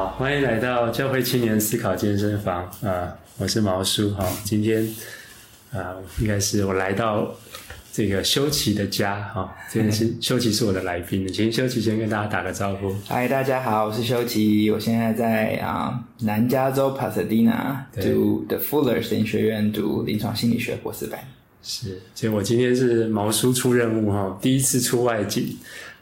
好，欢迎来到教会青年思考健身房啊、呃！我是毛叔哈，今天啊、呃，应该是我来到这个修齐的家哈。今天是 修齐是我的来宾，请修齐先跟大家打个招呼。嗨，大家好，我是修齐，我现在在啊南加州 Pasadena 读 The Fuller 神学院读临床心理学博士班。是，所以我今天是毛叔出任务哈，第一次出外景。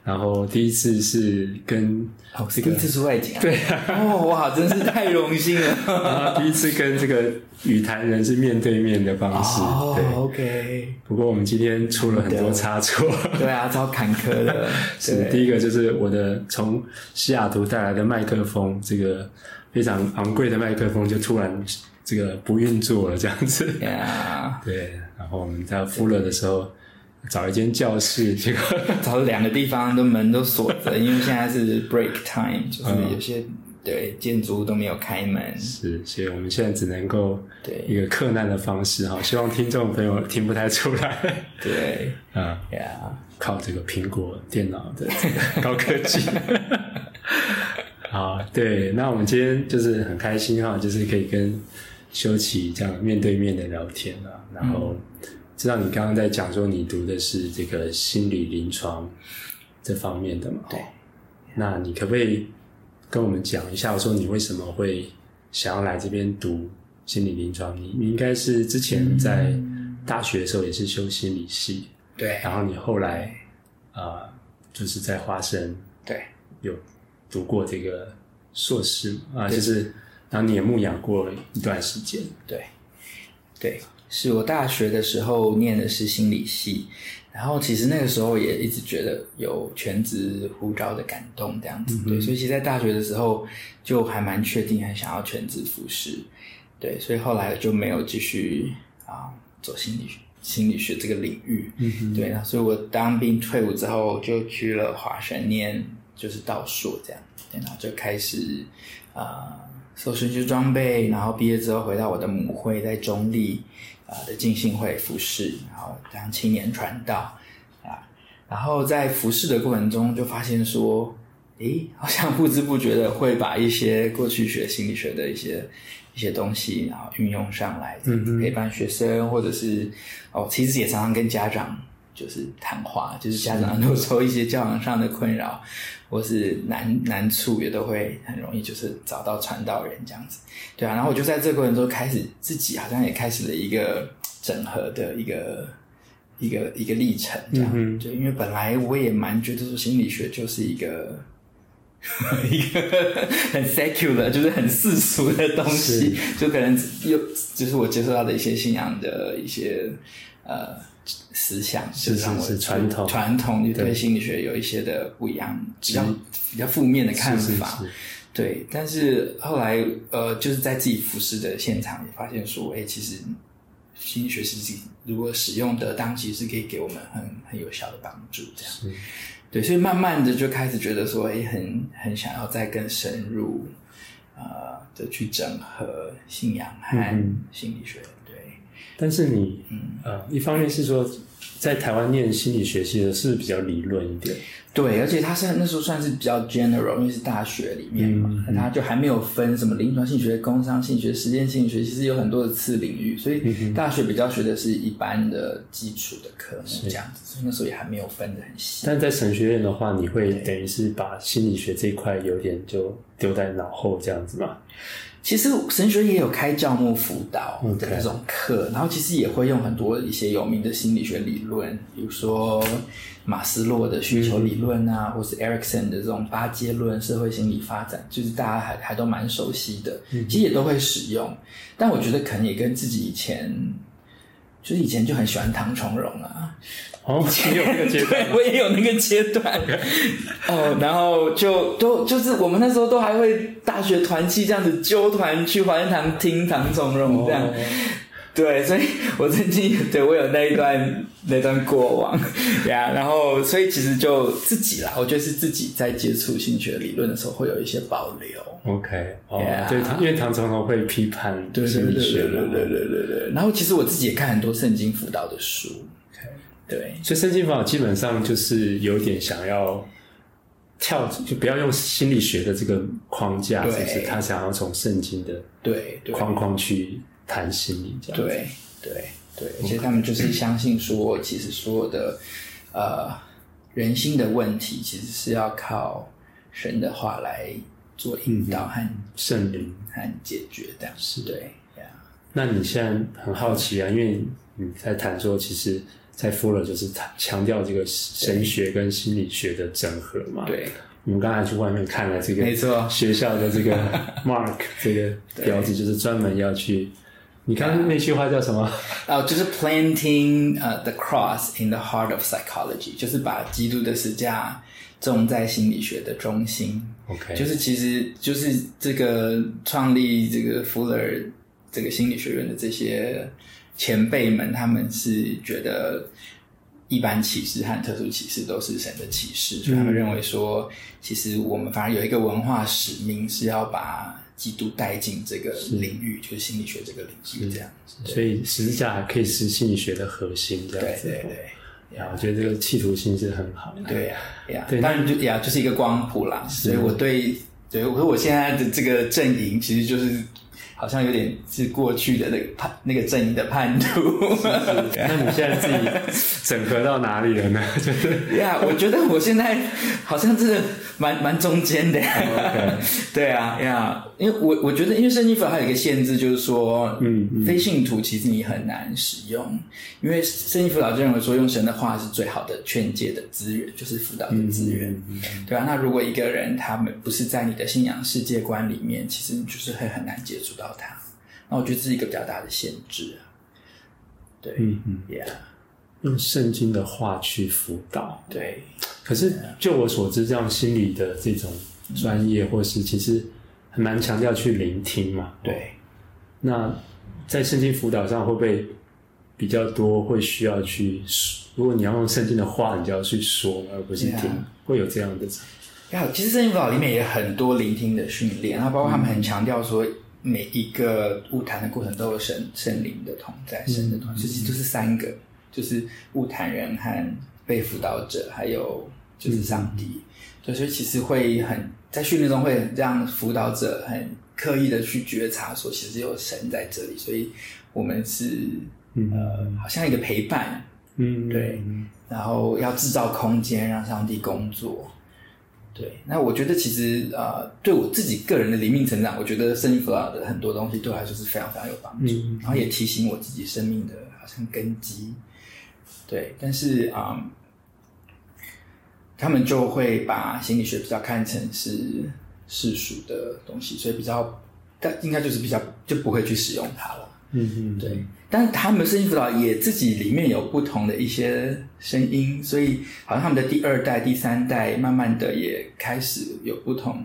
然后第一次是跟哦，是第一次出外景啊？对啊，哦哇，真是太荣幸了！然后第一次跟这个语坛人是面对面的方式，哦对，OK。不过我们今天出了很多差错，对啊，超坎坷的。是第一个就是我的从西雅图带来的麦克风，这个非常昂贵的麦克风就突然这个不运作了，这样子。对，然后我们在 Fuller 的时候。找一间教室，结果 找了两个地方，都门都锁着，因为现在是 break time，就是有些、嗯、对建筑物都没有开门。是，所以我们现在只能够对一个克难的方式哈，希望听众朋友听不太出来。对，嗯，Yeah. 靠这个苹果电脑的这个高科技。好，对，那我们今天就是很开心哈，就是可以跟修齐这样面对面的聊天啊，然后。嗯知道你刚刚在讲说你读的是这个心理临床这方面的嘛？对。那你可不可以跟我们讲一下，说你为什么会想要来这边读心理临床？你你应该是之前在大学的时候也是修心理系，对。然后你后来啊、呃，就是在花生对有读过这个硕士啊，就是然后你也牧养过一段时间，对对。是我大学的时候念的是心理系，然后其实那个时候也一直觉得有全职呼召的感动这样子，对，所以其实在大学的时候就还蛮确定很想要全职服侍，对，所以后来就没有继续啊走心理学心理学这个领域，嗯对，那所以我当兵退伍之后就去了华神念就是道硕这样，然后就开始啊受神学装备，然后毕业之后回到我的母会在中坜。啊的浸信会服侍，然后当青年传道啊，然后在服侍的过程中就发现说，诶，好像不知不觉的会把一些过去学心理学的一些一些东西，然后运用上来，陪伴学生，或者是哦，其实也常常跟家长就是谈话，就是家长有时候一些教养上的困扰，或是难难处，也都会很容易就是找到传道人这样子。对啊，然后我就在这个过程中开始自己好像也开始了一个整合的一个一个一个历程，这样。嗯、就因为本来我也蛮觉得说心理学就是一个 一个很 secular，就是很世俗的东西，就可能有就是我接受到的一些信仰的一些呃思想，是是是传统传统就对心理学有一些的不一样，比较比较负面的看法。对，但是后来呃，就是在自己服侍的现场也发现说，哎，其实心理学实际如果使用得当，其实是可以给我们很很有效的帮助。这样，对，所以慢慢的就开始觉得说，哎，很很想要再更深入呃的去整合信仰和心理学。嗯、对，但是你嗯呃，一方面是说在台湾念心理学系的是比较理论一点。对，而且他是那时候算是比较 general，因为是大学里面嘛，他就还没有分什么临床心理学、工商心理学、实践心理学，其实有很多的次领域，所以大学比较学的是一般的基础的科目这样子，所以那时候也还没有分的很细。但在神学院的话，你会等于是把心理学这一块有点就丢在脑后这样子吗？其实神学也有开教牧辅导的那种课.然后其实也会用很多一些有名的心理学理论，比如说。马斯洛的需求理论啊，嗯、或是 Erikson 的这种八阶论、社会心理发展，就是大家还还都蛮熟悉的，嗯、其实也都会使用。但我觉得可能也跟自己以前，就是以前就很喜欢唐崇荣啊，哦，以前有那个阶段，我也有那个阶段。哦，然后就都就是我们那时候都还会大学团契这样子揪团去华山堂听唐崇荣这样。哦对，所以我曾经 对我有那一段那段过往呀，yeah, 然后所以其实就自己啦，我觉得是自己在接触心理学理论的时候会有一些保留。OK，哦，Yeah. 对，因为唐崇荣会批判心理学，对对对对对对对。然后其实我自己也看很多圣经辅导的书对，所以圣经辅导基本上就是有点想要跳就不要用心理学的这个框架，对是不是？他想要从圣经的对框框去谈心理，这样。对对对，而且他们就是相信说，其实所有的呃人心的问题，其实是要靠神的话来做引导和圣灵和解决，这样是对。那你现在很好奇啊，因为你在谈说，其实，在 Fuller 就是谈强调这个神学跟心理学的整合嘛。对，我们刚才去外面看了这个，没错，学校的这个 mark 这个标志，就是专门要去。你刚刚那句话叫什么？哦，就是 planting 呃 the cross in the heart of psychology，就是把基督的十字架种在心理学的中心。OK，就是其实就是这个创立这个 Fuller。这个心理学院的这些前辈们，他们是觉得一般启示和特殊启示都是神的启示，所以他们认为说，其实我们反而有一个文化使命，是要把基督带进这个领域，就是心理学这个领域，这样子。所以十字架还可以是心理学的核心，这样子。对对对，呀，我觉得这个企图心是很好的。对呀，呀，当然就呀，就是一个光谱啦。所以我对，对我说我现在的这个阵营，其实就是。好像有点是过去的那个叛那个阵营的叛徒。那你现在自己整合到哪里了呢？就是呀，yeah, 我觉得我现在好像是蛮蛮中间的。Oh, okay. 对啊，呀、yeah，因为我我觉得，因为圣经辅导还有一个限制，就是说，嗯，嗯非信徒其实你很难使用，因为圣经辅导就认为说，用神的话是最好的劝诫的资源，就是辅导的资源。嗯嗯嗯、对啊，那如果一个人他们不是在你的信仰世界观里面，其实就是会很难接触到。他，那我觉得这是一个比较大的限制啊。对，嗯嗯，Yeah，用圣经的话去辅导，对。可是就我所知，这样心理的这种专业，或是其实很难强调去聆听嘛。对。那在圣经辅导上，会不会比较多会需要去？如果你要用圣经的话，你就要去说，而不是听.会有这样的。呀，其实圣经辅导里面也有很多聆听的训练，然后包括他们很强调说。每一个物谈的过程都有神圣灵的同在，神的同在，其实就是三个，就是物谈人和被辅导者，还有就是上帝。嗯、所以其实会很在训练中会让辅导者很刻意的去觉察，说其实有神在这里，所以我们是、嗯、呃，好像一个陪伴，嗯，对，然后要制造空间让上帝工作。对，那我觉得其实呃，对我自己个人的灵命成长，我觉得圣经辅导的很多东西对我来说是非常非常有帮助，嗯、然后也提醒我自己生命的好像根基。对，但是啊、呃，他们就会把心理学比较看成是世俗的东西，所以比较，但应该就是比较就不会去使用它了。嗯嗯，对。但他们声音辅导也自己里面有不同的一些声音，所以好像他们的第二代、第三代，慢慢的也开始有不同，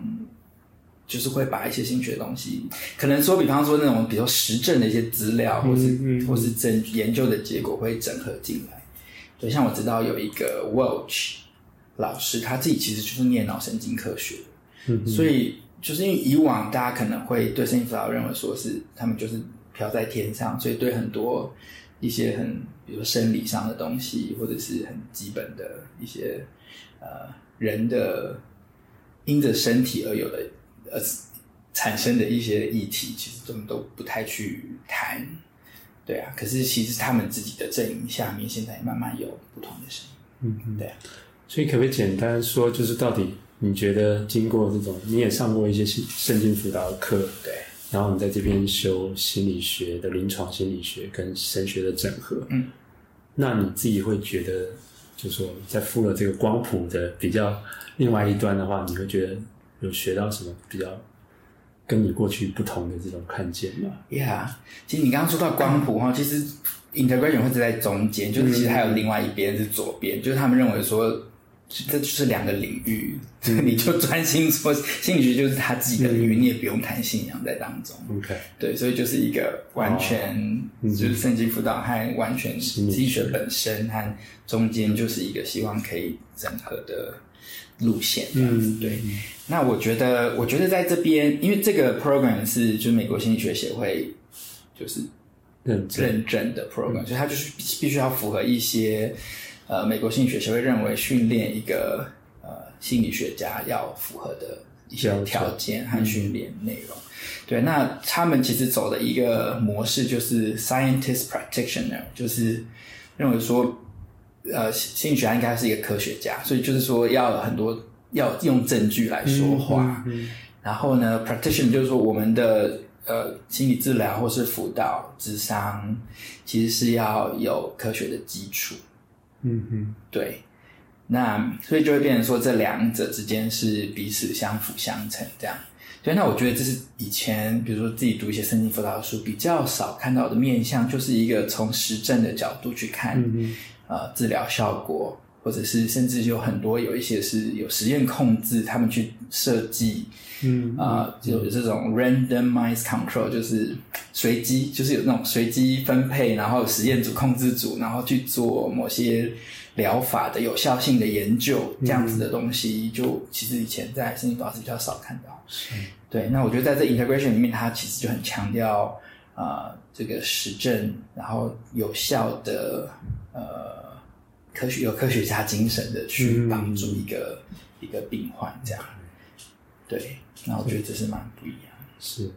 就是会把一些心理学的东西，可能说，比方说那种比较实证的一些资料，或是、嗯嗯、或是证研究的结果会整合进来。对，像我知道有一个 Welch 老师，他自己其实就是念脑神经科学，所以就是因为以往大家可能会对圣经辅导认为说是他们就是。飘在天上，所以对很多一些很，比如说生理上的东西，或者是很基本的一些呃人的因着身体而有的呃产生的一些议题，其实他们都不太去谈，对啊。可是其实他们自己的阵营下面，现在也慢慢有不同的声音，嗯嗯，对啊。所以可不可以简单说，就是到底你觉得经过这种，你也上过一些圣经辅导的课，对。然后你在这边修心理学的临床心理学跟神学的整合，嗯，那你自己会觉得，就是说在 Fuller 这个光谱的比较另外一端的话，你会觉得有学到什么比较跟你过去不同的这种看见吗？Yeah，其实你刚刚说到光谱哈，其实 integration 会是在中间，就是其实还有另外一边是左边，就是他们认为说。这就是两个领域，嗯、你就专心做心理学就是他自己的领域，嗯、你也不用谈信仰在当中。OK，对，所以就是一个完全、哦、就是圣经辅导和完全心理学本身和中间就是一个希望可以整合的路线。嗯，对。嗯、那我觉得，我觉得在这边，因为这个 program 是就是美国心理学协会就是认认证的 program，嗯、所以它就是必须要符合一些。呃，美国心理学协会认为训练一个呃心理学家要符合的一些条件和训练内容。对，那他们其实走的一个模式就是 scientist practitioner，就是认为说，呃，心理学家应该是一个科学家，所以就是说要很多要用证据来说话。嗯嗯嗯、然后呢，practitioner 就是说我们的呃心理治疗或是辅导、智商，其实是要有科学的基础。嗯嗯，对。那所以就会变成说，这两者之间是彼此相辅相成这样。所以，那我觉得这是以前，比如说自己读一些身心辅导的书，比较少看到的面向，就是一个从实证的角度去看，呃，治疗效果，或者是甚至有很多有一些是有实验控制，他们去设计，嗯啊、呃，就有这种 randomized control，就是随机，就是有那种随机分配，然后实验组、控制组，然后去做某些。疗法的有效性的研究，这样子的东西，就其实以前在身心理导是比较少看到。是，对。那我觉得在这 integration 里面，它其实就很强调啊、呃，这个实证，然后有效的呃科学有科学家精神的去帮助一个、嗯、一个病患这样。对，那我觉得这是蛮不一样。是，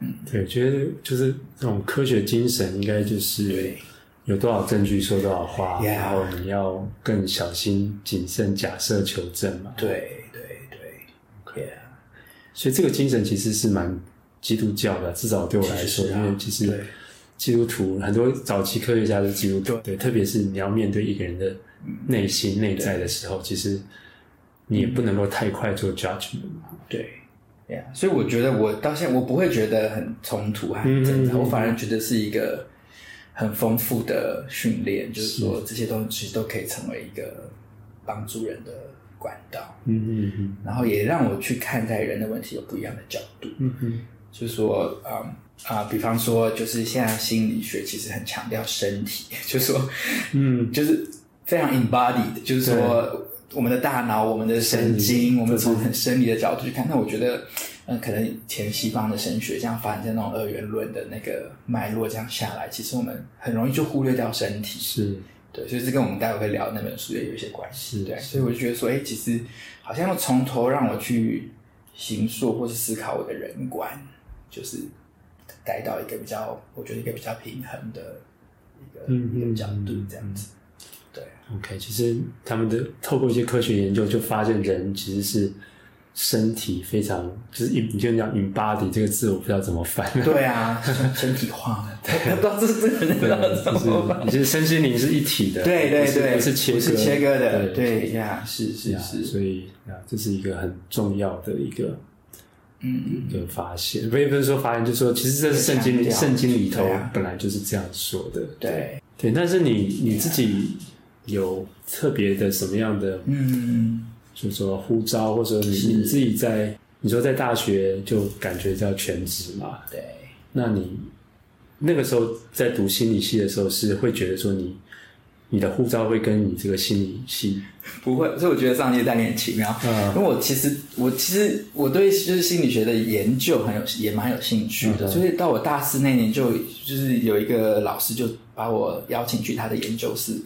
嗯，对，觉得就是这种科学精神，应该就是。有多少证据说多少话.然后你要更小心谨慎，假设求证嘛。对对对，OK 啊。所以这个精神其实是蛮基督教的，至少对我来说，啊、因为其实基督徒很多早期科学家是基督徒，对，特别是你要面对一个人的内心、嗯、内在的时候，其实你也不能够太快做 judgment 嘛。对。所以我觉得我到现在我不会觉得很冲突还是真的，我反而觉得是一个。很丰富的训练，就是说这些东西其实都可以成为一个帮助人的管道。嗯嗯嗯。然后也让我去看待人的问题有不一样的角度。嗯嗯。就是说，嗯啊、呃，比方说，就是现在心理学其实很强调身体，就是说，嗯，就是非常 embodied，就是说我们的大脑、我们的神经，我们从很生理的角度去看。那我觉得。嗯，可能前西方的神学这样发展在那种二元论的那个脉络这样下来，其实我们很容易就忽略掉身体。是，对，所以这跟我们待会会聊那本书也有一些关系。对，所以我就觉得说，哎，其实好像要从头让我去形塑或是思考我的人观，就是带到一个比较，我觉得一个比较平衡的一个、嗯、一个角度这样子。对，OK，其实他们的透过一些科学研究，就发现人其实是。身体非常就是你就讲 embody 这个字，我不知道怎么翻。对啊，身体化的，不知道这是这个不知道怎么翻。你是身心灵是一体的，对对对，不是切割，是切割。的，对呀，是是是，所以啊，这是一个很重要的一个嗯一个发现，不也不是说发现，就是说其实这是圣经圣经里头本来就是这样说的，对对，但是你你自己有特别的什么样的嗯？就是说呼召，或者说你你自己在，你说在大学就感觉叫全职嘛？对。那你那个时候在读心理系的时候，是会觉得说你你的呼召会跟你这个心理系不会？所以我觉得上帝在你很奇妙。嗯。因为我其实我其实我对就是心理学的研究很有也蛮有兴趣的，嗯、所以到我大四那年就就是有一个老师就把我邀请去他的研究室，然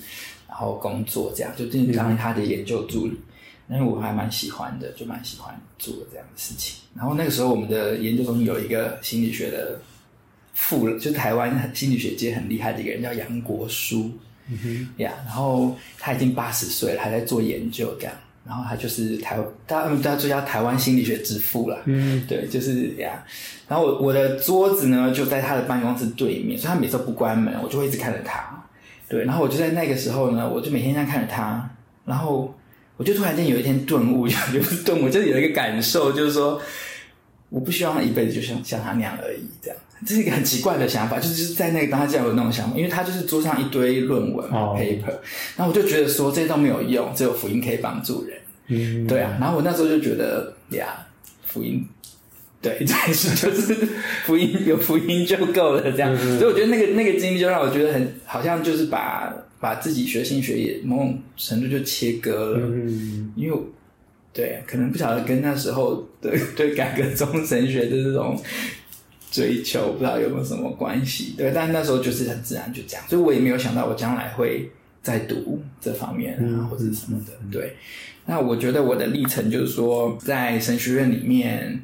后工作这样，就进入当他的研究助理。嗯因为我还蛮喜欢的，就蛮喜欢做这样的事情。然后那个时候，我们的研究中心有一个心理学的副，就台湾心理学界很厉害的一个人叫杨国书，嗯哼，呀，然后他已经八十岁了，还在做研究这样。然后他就是台，大家大家就叫台湾心理学之父了，嗯，对，就是呀。然后我我的桌子呢就在他的办公室对面，所以他每次都不关门，我就会一直看着他。对，然后我就在那个时候呢，我就每天这样看着他，然后。我就突然间有一天顿悟，就是顿悟，就是有一个感受，就是说，我不希望一辈子就像像他那样而已，这样，这是一个很奇怪的想法，就是是在那个当下就有那种想法，因为他就是桌上一堆论文、oh. paper，然后我就觉得说这些都没有用，只有福音可以帮助人，嗯，mm. 对啊，然后我那时候就觉得呀，福音，对，但是就是福音有福音就够了，这样，mm. 所以我觉得那个那个经历就让我觉得很好像就是把。把自己学心学也某种程度就切割了，嗯、因为对，可能不晓得跟那时候对对改革中神学的这种追求，不知道有没有什么关系。对，但那时候就是很自然就这样，所以我也没有想到我将来会在读这方面啊，嗯、或者什么的。对，那我觉得我的历程就是说，在神学院里面，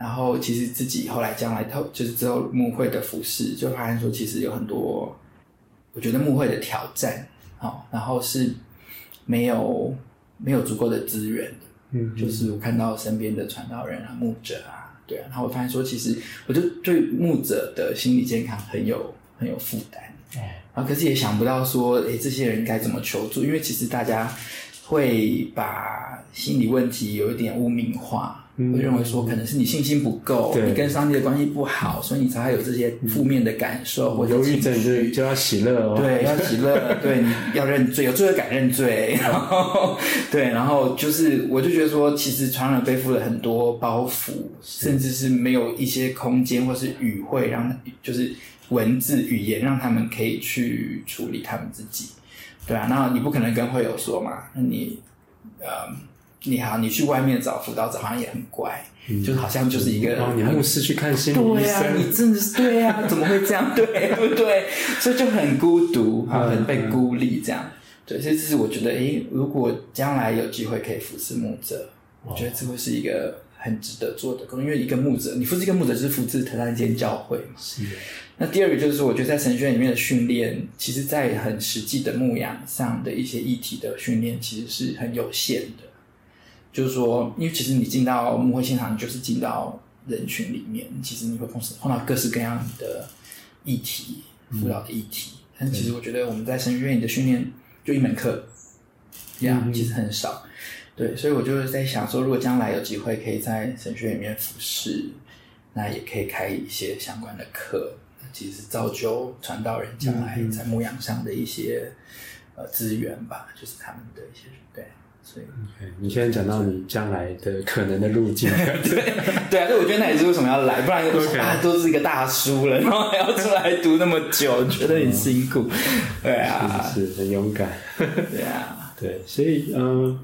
然后其实自己后来将来透就是之后牧会的服饰，就发现说其实有很多，我觉得牧会的挑战，好，然后是没有没有足够的资源的，嗯，就是我看到身边的传道人啊、牧者啊，对啊，然后我发现说，其实我就对牧者的心理健康很有很有负担。哎啊，可是也想不到说，诶，这些人该怎么求助？因为其实大家会把心理问题有一点污名化，嗯、会认为说可能是你信心不够，你跟上帝的关系不好，所以你才会有这些负面的感受。或者忧郁症就就要喜乐哦，对，要喜乐，对，你要认罪，有罪恶感认罪，然后对，然后就是，我就觉得说，其实传人背负了很多包袱，甚至是没有一些空间或是语汇让，就是。文字语言让他们可以去处理他们自己，对啊，那你不可能跟会友说嘛？那你，呃，你好，你去外面找辅导者好像也很乖，嗯、就好像就是一个，哦，你牧师去看心理医生，对啊，你真的是对啊，怎么会这样？对，对不对？所以就很孤独，很被孤立这样。对，所以这是我觉得，诶，如果将来有机会可以服侍牧者，我觉得这会是一个很值得做的工作，因为一个牧者，你服侍一个牧者就是服侍他那间教会嘛。是。那第二个就是，我觉得在神学院里面的训练，其实，在很实际的牧养上的一些议题的训练，其实是很有限的。就是说，因为其实你进到牧会现场，你就是进到人群里面，其实你会碰碰到各式各样的议题，辅导的议题。嗯、但其实我觉得我们在神学院里的训练就一门课，这样、嗯、其实很少。对，所以我就是在想说，如果将来有机会可以在神学院里面服侍，那也可以开一些相关的课。其实是造就传道人将来在牧养上的一些呃资源吧，就是他们的一些对，所以 okay, 你现在讲到你将来的可能的路径，对对啊，所以我觉得那也是为什么要来，不然就说 Okay. 啊都是一个大叔了，然后还要出来读那么久，觉得很辛苦，对啊，是，是很勇敢，对啊，对，所以嗯，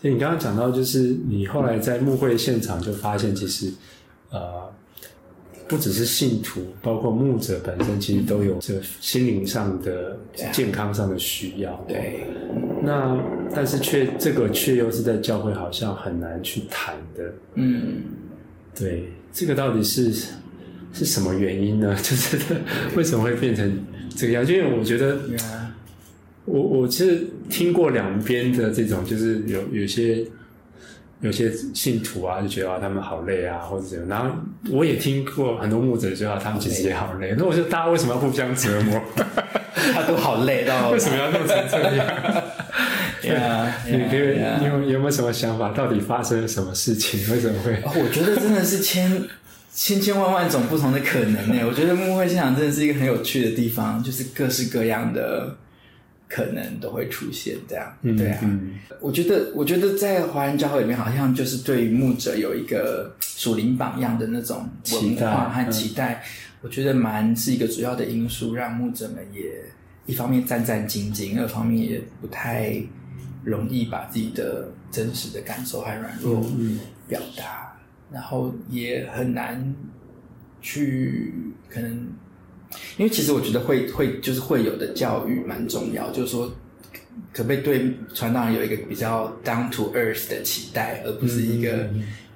所以你刚刚讲到就是你后来在牧会现场就发现，其实呃。不只是信徒，包括牧者本身，其实都有这心灵上的、健康上的需要。对，那但是却这个却又是在教会好像很难去谈的。嗯，对，这个到底是是什么原因呢？就是为什么会变成这个样？因为我觉得，我我其实听过两边的这种，就是有有些。有些信徒啊，就觉得啊，他们好累啊，或者怎样。然后我也听过很多牧者说啊，他们其实也好累。那我觉得，大家为什么要互相折磨？他都好累到，为什么要弄成这样？对啊，你可以，你有有没有什么想法？到底发生了什么事情？为什么会？我觉得真的是千千千万万种不同的可能呢。我觉得牧会现场真的是一个很有趣的地方，就是各式各样的。可能都会出现这样，对啊，嗯、我觉得，我觉得在华人教会里面，好像就是对于牧者有一个属灵榜样的那种文化和期待，期待嗯、我觉得蛮是一个主要的因素，让牧者们也一方面战战兢兢，二方面也不太容易把自己的真实的感受和软弱表达，然后也很难去可能。因为其实我觉得会会就是会有的教育蛮重要，就是说可不可以对传道人有一个比较 down to earth 的期待，而不是一个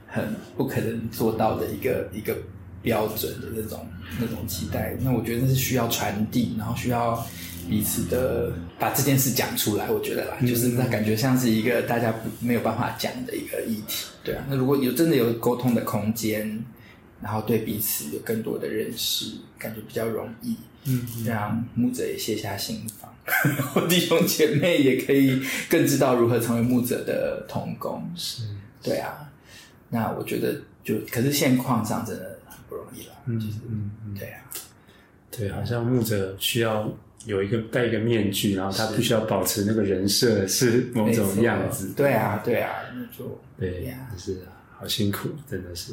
很不可能做到的一个一个标准的那种那种期待。那我觉得那是需要传递，然后需要彼此的把这件事讲出来。我觉得啦，就是那感觉像是一个大家没有办法讲的一个议题。对啊，那如果有真的有沟通的空间。然后对彼此有更多的认识，感觉比较容易，嗯，让牧者也卸下心防，然后弟兄姐妹也可以更知道如何成为牧者的同工，是，对啊，那我觉得就，可是现况上真的很不容易了，嗯嗯嗯，对啊，对，好像牧者需要有一个戴一个面具，然后他必须要保持那个人设是某种样子，对啊对啊，那就对呀，是啊，好辛苦，真的是。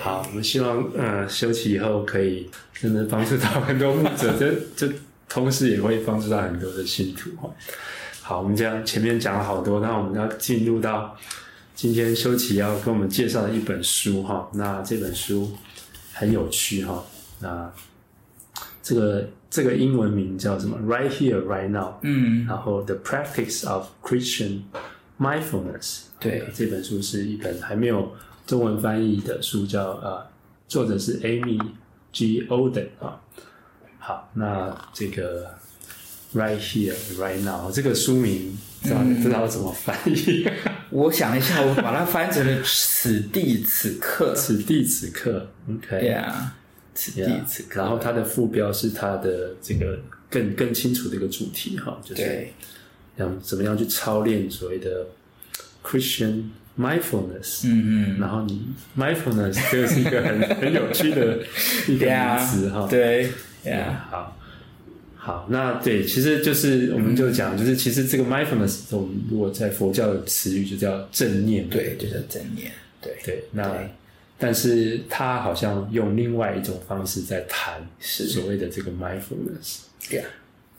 好，我们希望呃休息以后可以真的帮助到很多牧者，这这同时也会帮助到很多的信徒哈。好，我们这样前面讲了好多，那我们要进入到今天休期要跟我们介绍的一本书哈。那这本书很有趣哈。那这个这个英文名叫什么？Right Here, Right Now。嗯，然后 The Practice of Christian Mindfulness。对，这本书是一本还没有中文翻译的书，叫呃，作者是 Amy G. Oden 啊。好，那这个 Right Here, Right Now 这个书名，不知道不知道怎么翻译。我想一下，我把它翻成了此地此刻。此地此刻，OK。对啊，此地此刻。然后它的副标是它的这个更更清楚的一个主题哈，就是要怎么样去操练所谓的 Christian mindfulness。嗯嗯。然后你 mindfulness 这个是一个很很有趣的一个 名词哈。对。Yeah，好，好，那对，其实就是我们就讲，就是其实这个 mindfulness，我们如果在佛教的词语就叫正念，对，就叫正念，对对。那但是他好像用另外一种方式在谈所谓的这个 mindfulness。Yeah，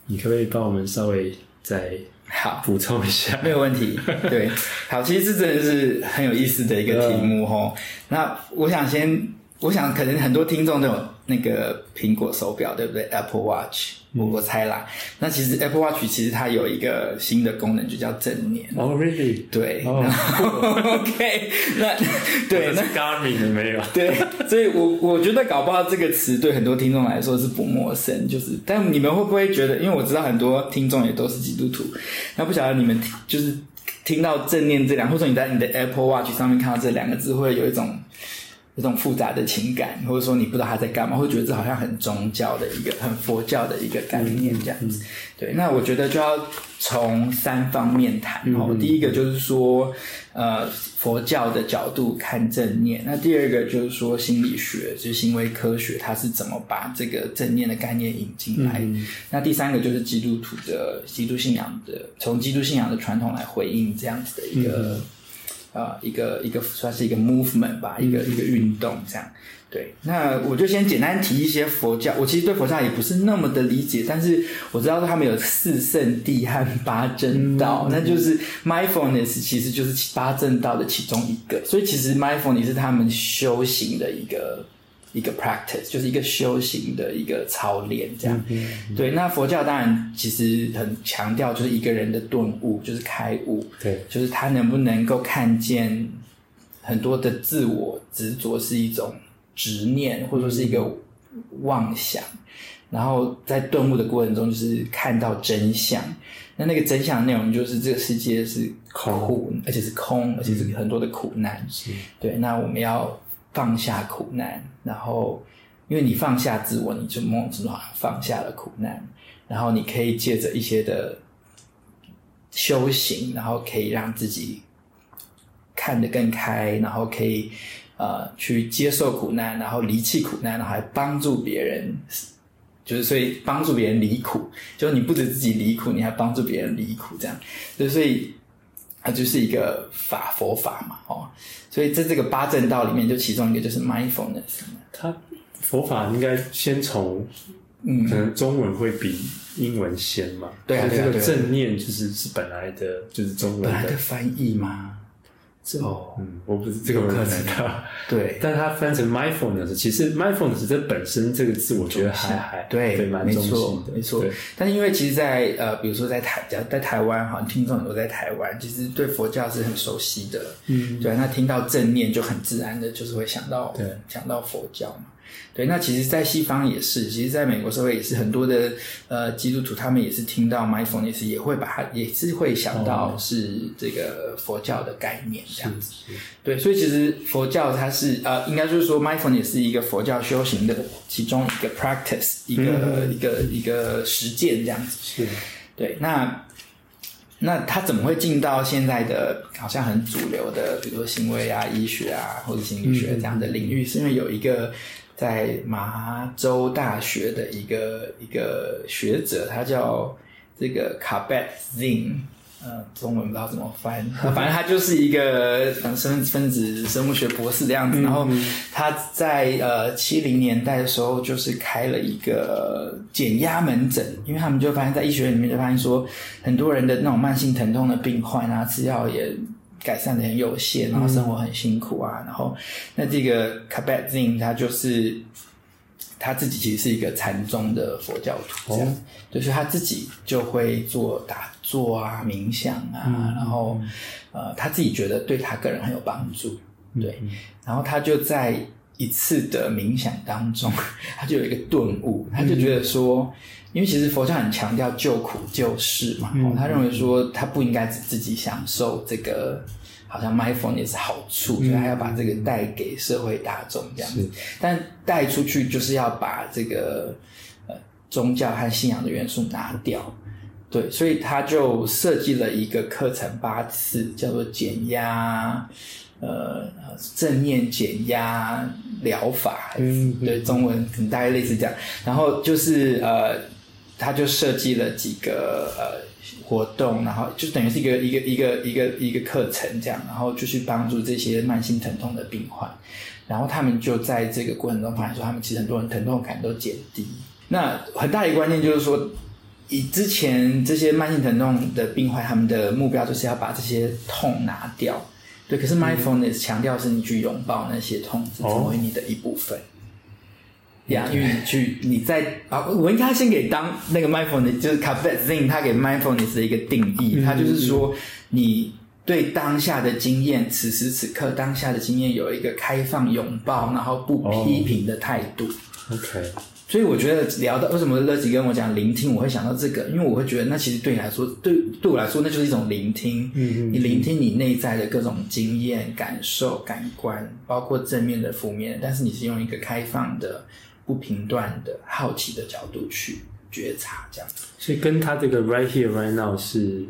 你可不可以帮我们稍微再好补充一下？没有问题。对，好，其实这真的是很有意思的一个题目哦。那我想先，我想可能很多听众都有。那个苹果手表对不对？Apple Watch，我我猜啦。那其实 Apple Watch 其实它有一个新的功能，就叫正念。哦，Really？对。OK，那对，那 Garmin 的没有。对，所以我我觉得搞不好这个词对很多听众来说是不陌生，就是，但你们会不会觉得？因为我知道很多听众也都是基督徒，那不晓得你们就是听到正念这两，或者你在你的 Apple Watch 上面看到这两个字，会有一种。这种复杂的情感，或者说你不知道他在干嘛，会觉得这好像很宗教的一个、很佛教的一个概念这样子。对，那我觉得就要从三方面谈哦。嗯、第一个就是说，呃，佛教的角度看正念；那第二个就是说心理学，就是行为科学，它是怎么把这个正念的概念引进来。嗯、那第三个就是基督徒的基督信仰的，从基督信仰的传统来回应这样子的一个。嗯啊，一个一个算是一个 movement 吧，一个一个运动这样。对，那我就先简单提一些佛教。我其实对佛教也不是那么的理解，但是我知道他们有四圣地和八正道，嗯、那就是 mindfulness 其实就是八正道的其中一个。所以其实 mindfulness 是他们修行的一个。一个 practice 就是一个修行的一个操练，这样。嗯嗯、对，那佛教当然其实很强调，就是一个人的顿悟，就是开悟。对，就是他能不能够看见很多的自我执着是一种执念，或者说是一个妄想。嗯、然后在顿悟的过程中，就是看到真相。那那个真相的内容就是这个世界是苦，空而且是空，而且是很多的苦难。是对，那我们要。放下苦难，然后因为你放下自我，你就某种程度放下了苦难，然后你可以借着一些的修行，然后可以让自己看得更开，然后可以呃去接受苦难，然后离弃苦难，然后还帮助别人，就是所以帮助别人离苦，就是你不止自己离苦，你还帮助别人离苦，这样，就所以。它就是一个法佛法嘛，哦，所以在这个八正道里面，就其中一个就是 mindfulness。它佛法应该先从，嗯，可能中文会比英文先嘛，对啊，这个正念就是是本来的，就是中文的，本来的翻译吗？哦，嗯，我不是这个我不知道，对，但是它翻成 mindfulness，其实 mindfulness 这本身这个字，我觉得还还对，对，蛮中性的，没错。但是因为其实，在呃，比如说在台，在台湾，好像听众很多在台湾，其实对佛教是很熟悉的，嗯，对，那听到正念就很自然的，就是会想到，对，想到佛教嘛。对，那其实，在西方也是，其实，在美国社会也是很多的呃基督徒，他们也是听到 mindfulness，也会把它，也是会想到是这个佛教的概念这样子。哦、对，所以其实佛教它是呃，应该就是说 mindfulness 是一个佛教修行的其中一个 practice，一个、嗯、一个一个实践这样子。是，对，那那他怎么会进到现在的好像很主流的，比如说行为啊、医学啊或者心理学这样的领域？嗯、是因为有一个。在麻州大学的一个一个学者，他叫这个 Kabat-Zinn，呃，中文不知道怎么翻，反正他就是一个生分子生物学博士的样子。然后他在呃七零年代的时候，就是开了一个减压门诊，因为他们就发现，在医学里面就发现说，很多人的那种慢性疼痛的病患啊，吃药也。改善的很有限，然后生活很辛苦啊。嗯、然后，那这个 Kabat-Zinn 他就是他自己其实是一个禅宗的佛教徒，这样，哦、就是他自己就会做打坐啊、冥想啊，嗯、然后呃，他自己觉得对他个人很有帮助，对，嗯、然后他就在一次的冥想当中，他就有一个顿悟，他就觉得说，嗯、因为其实佛教很强调救苦救世嘛，嗯、他认为说他不应该只自己享受这个。好像 mindfulness 好处，所以他要把这个带给社会大众这样子。但带出去就是要把这个呃宗教和信仰的元素拿掉。对，所以他就设计了一个课程八次，叫做减压呃正念减压疗法。嗯，对，中文可能大概类似这样。然后就是呃，他就设计了几个呃。活动，然后就等于是一个一个一个一个一个课程这样，然后就去帮助这些慢性疼痛的病患，然后他们就在这个过程中发现说，他们其实很多人疼痛感都减低。那很大一个关键就是说，以之前这些慢性疼痛的病患，他们的目标就是要把这些痛拿掉，对。可是 mindfulness 强调是你去拥抱那些痛，是成为你的一部分。因为你去你在啊，我应该先给当那个 mindfulness，就是 Kabat-Zinn 他给 mindfulness 的一个定义，他就是说你对当下的经验，此时此刻当下的经验有一个开放拥抱，然后不批评的态度。Oh, OK，所以我觉得聊到为什么乐吉跟我讲聆听，我会想到这个，因为我会觉得那其实对你来说，对对我来说，那就是一种聆听。嗯嗯，你聆听你内在的各种经验、感受、感官，包括正面的、负面的，但是你是用一个开放的。不平断的好奇的角度去觉察，这样子，所以跟他这个 right here right now 是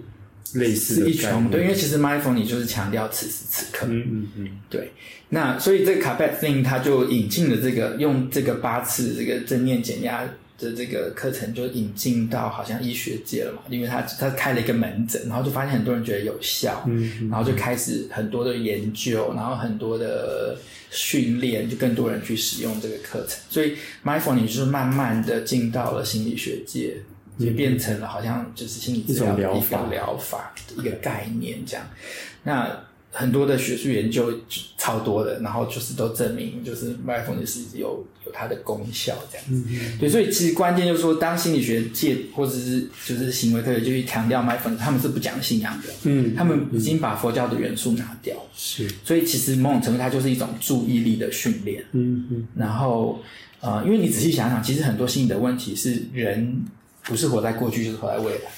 类似的。是一种对，因为其实 mindfulness 就是强调此时此刻。嗯嗯嗯，对。那所以这个 c a p a t i n g 他就引进了这个用这个八次这个正念减压的这个课程，就引进到好像医学界了嘛，因为他他开了一个门诊，然后就发现很多人觉得有效，嗯，嗯，然后就开始很多的研究，然后很多的。训练就更多人去使用这个课程，所以 mindfulness 就是慢慢的进到了心理学界，也变成了好像就是心理治疗的一个疗法一个概念这样。那很多的学术研究超多的，然后就是都证明，就是 mindfulness 有有它的功效这样子。对，所以其实关键就是说，当心理学界或者是就是行为科学就去强调 mindfulness，他们是不讲信仰的。嗯，他们已经把佛教的元素拿掉。是，所以其实某种程度它就是一种注意力的训练。嗯嗯。然后呃，因为你仔细想想，其实很多心理的问题是人不是活在过去，就是活在未来。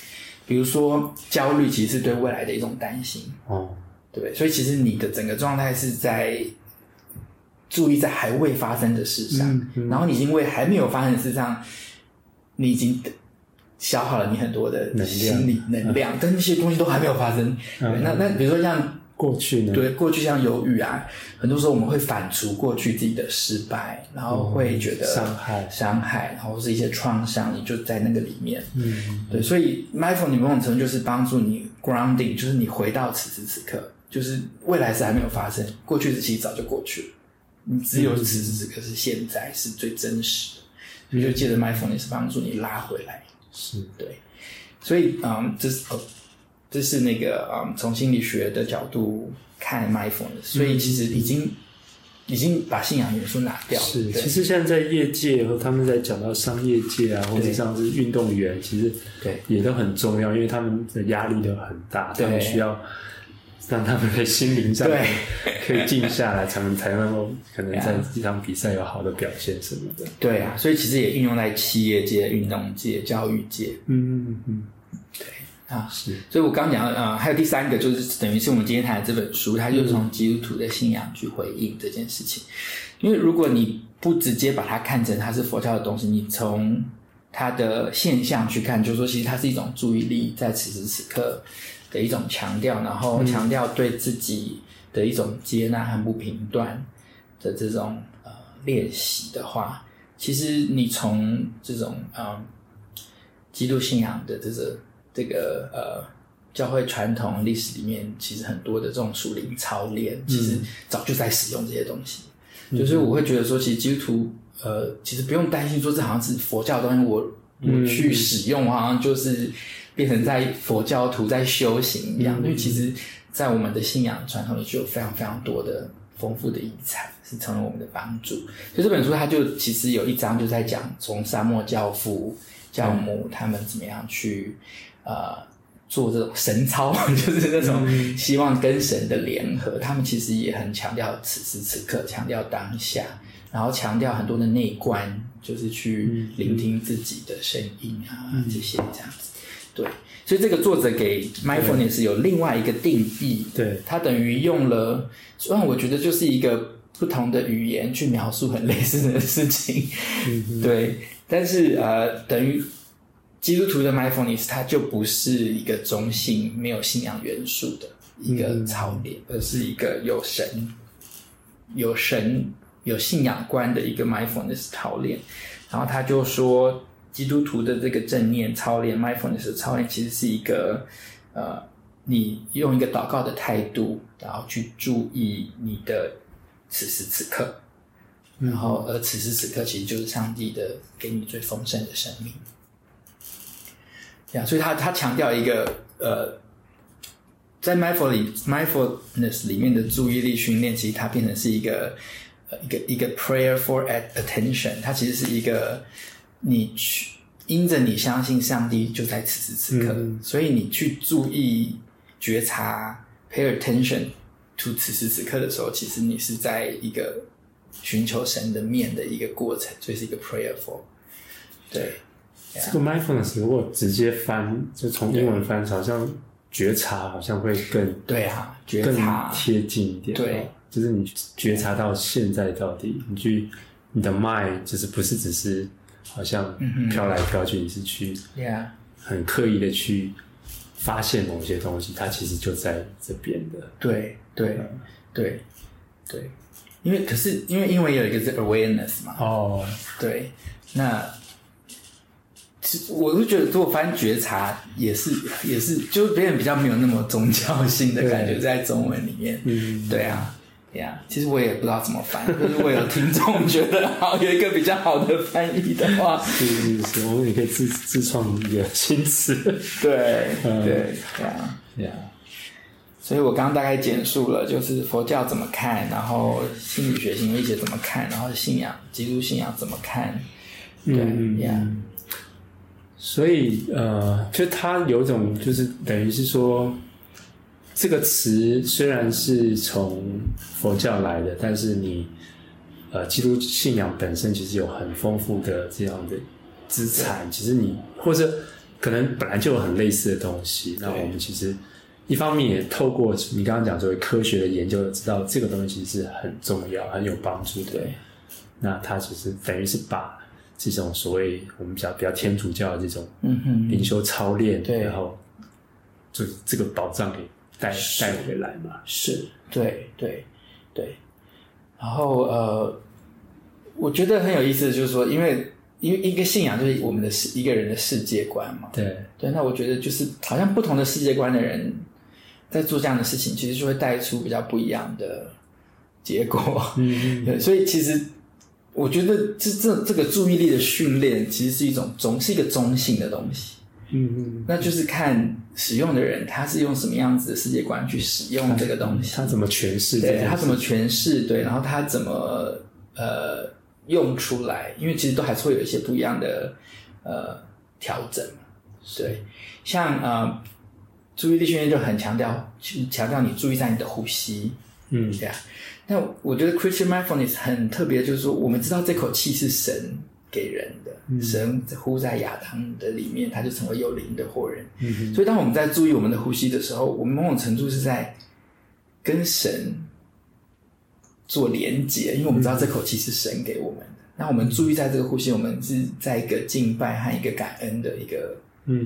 比如说焦虑，其实是对未来的一种担心。哦。对，所以其实你的整个状态是在注意在还未发生的事上，嗯嗯、然后你已经为还没有发生的事上，你已经消耗了你很多的心理能量，但那些东西都还没有发生。嗯、那那比如说像过去呢？对，过去像犹豫啊，很多时候我们会反刍过去自己的失败，然后会觉得伤害、伤害，然后是一些创伤，你就在那个里面。嗯，对，所以 mindfulness 某种程度就是帮助你 grounding，就是你回到此时此刻。就是未来是还没有发生，过去的其实早就过去了。你只有此时此刻是现在是最真实的，所以就借着 mindfulness 帮助你拉回来。是对，所以嗯，这是哦，这是那个嗯，从心理学的角度看 mindfulness，所以其实已经、嗯、已经把信仰元素拿掉了。是，对其实现在在业界和他们在讲到商业界啊，或者像是运动员，其实对也都很重要，因为他们的压力都很大，对他们需要。让他们的心灵上 可以静下来，才能才能够可能在这场比赛有好的表现什么的。对啊，所以其实也运用在企业界、运动界、教育界。嗯嗯嗯，对啊是。所以我刚讲啊、呃，还有第三个就是等于是我们今天谈的这本书，它就是从基督徒的信仰去回应这件事情。因为如果你不直接把它看成它是佛教的东西，你从它的现象去看，就是说其实它是一种注意力在此时此刻。的一种强调，然后强调对自己的一种接纳和不评断的这种呃练习的话，其实你从这种呃基督信仰的这个这个呃教会传统历史里面，其实很多的这种属灵操练，其实早就在使用这些东西。嗯、就是我会觉得说，其实基督徒呃，其实不用担心说这好像是佛教的东西，我我去使用好像就是。变成在佛教徒在修行一样，因为其实，在我们的信仰传统里就有非常非常多的丰富的遗产，是成为我们的帮助。所以这本书它就其实有一章就在讲从沙漠教父教母他们怎么样去呃做这种神操，就是那种希望跟神的联合。他们其实也很强调此时此刻，强调当下，然后强调很多的内观，就是去聆听自己的声音啊这些这样子。对，所以这个作者给 mindfulness 有另外一个定义。对，他等于用了，虽然我觉得就是一个不同的语言去描述很类似的事情。嗯、对，但是呃，等于基督徒的 mindfulness，它就不是一个中性、没有信仰元素的一个操练，嗯、而是一个有神、有神、有信仰观的一个 mindfulness 操练。然后他就说。基督徒的这个正念操练，mindfulness 的操练，其实是一个，呃，你用一个祷告的态度，然后去注意你的此时此刻，然后而此时此刻其实就是上帝的给你最丰盛的生命。呀，所以他他强调一个，呃，在 mindfulness mindfulness 里面的注意力训练，其实它变成是一个，呃，一个一个 prayer for attention，它其实是一个。你去因着你相信上帝就在此时此刻，嗯、所以你去注意觉察，pay attention to 此时此刻的时候，其实你是在一个寻求神的面的一个过程，所以是一个 prayerful。对，这个 mindfulness 如果直接翻，就从英文翻，好像觉察好像会更对啊，觉察更贴近一点。对，就是你觉察到现在到底，你去你的 mind 就是不是只是。好像飘来飘去，你是去很刻意的去发现某些东西，它其实就在这边的。对对对对，因为可是因为英文有一个是 awareness 嘛。哦，对，那我是觉得，如果翻觉察也是也是，就是别人比较没有那么宗教性的感觉，在中文里面。嗯，对啊。Yeah, 其实我也不知道怎么翻，就是我有听众觉得好有一个比较好的翻译的话，是是是，我们也可以自自创一个新词。对、嗯、对呀呀，所以我刚刚大概简述了，就是佛教怎么看，然后心理学、行为学怎么看，然后信仰、基督信仰怎么看。对呀，嗯 yeah 所以呃，就它有一种就是等于是说。这个词虽然是从佛教来的，但是你呃，基督信仰本身其实有很丰富的这样的资产。其实你或者可能本来就有很类似的东西。那我们其实一方面也透过你刚刚讲作为科学的研究，知道这个东西是很重要、很有帮助的。对那它其实等于是把这种所谓我们比较比较天主教的这种灵修操练，对然后就这个宝藏给。带带回来嘛？是，对对对。然后呃，我觉得很有意思的就是说，因为因为一个信仰就是我们的世一个人的世界观嘛。对对。那我觉得就是好像不同的世界观的人在做这样的事情，其实就会带出比较不一样的结果。嗯嗯。对，所以其实我觉得这这这个注意力的训练，其实是一种中是一个中性的东西。嗯嗯，那就是看使用的人，他是用什么样子的世界观去使用这个东西，他怎么诠释？对，他怎么诠释？对，然后他怎么呃用出来？因为其实都还是会有一些不一样的呃调整。对，像呃注意力训练就很强调，强调你注意在你的呼吸。嗯，对啊。那我觉得 Christian mindfulness 很特别，就是说我们知道这口气是神。给人的、嗯、神呼在亚当的里面，他就成为有灵的活人。嗯、所以，当我们在注意我们的呼吸的时候，我们某种程度是在跟神做连接，因为我们知道这口气是神给我们的。嗯、那我们注意在这个呼吸，我们是在一个敬拜和一个感恩的一个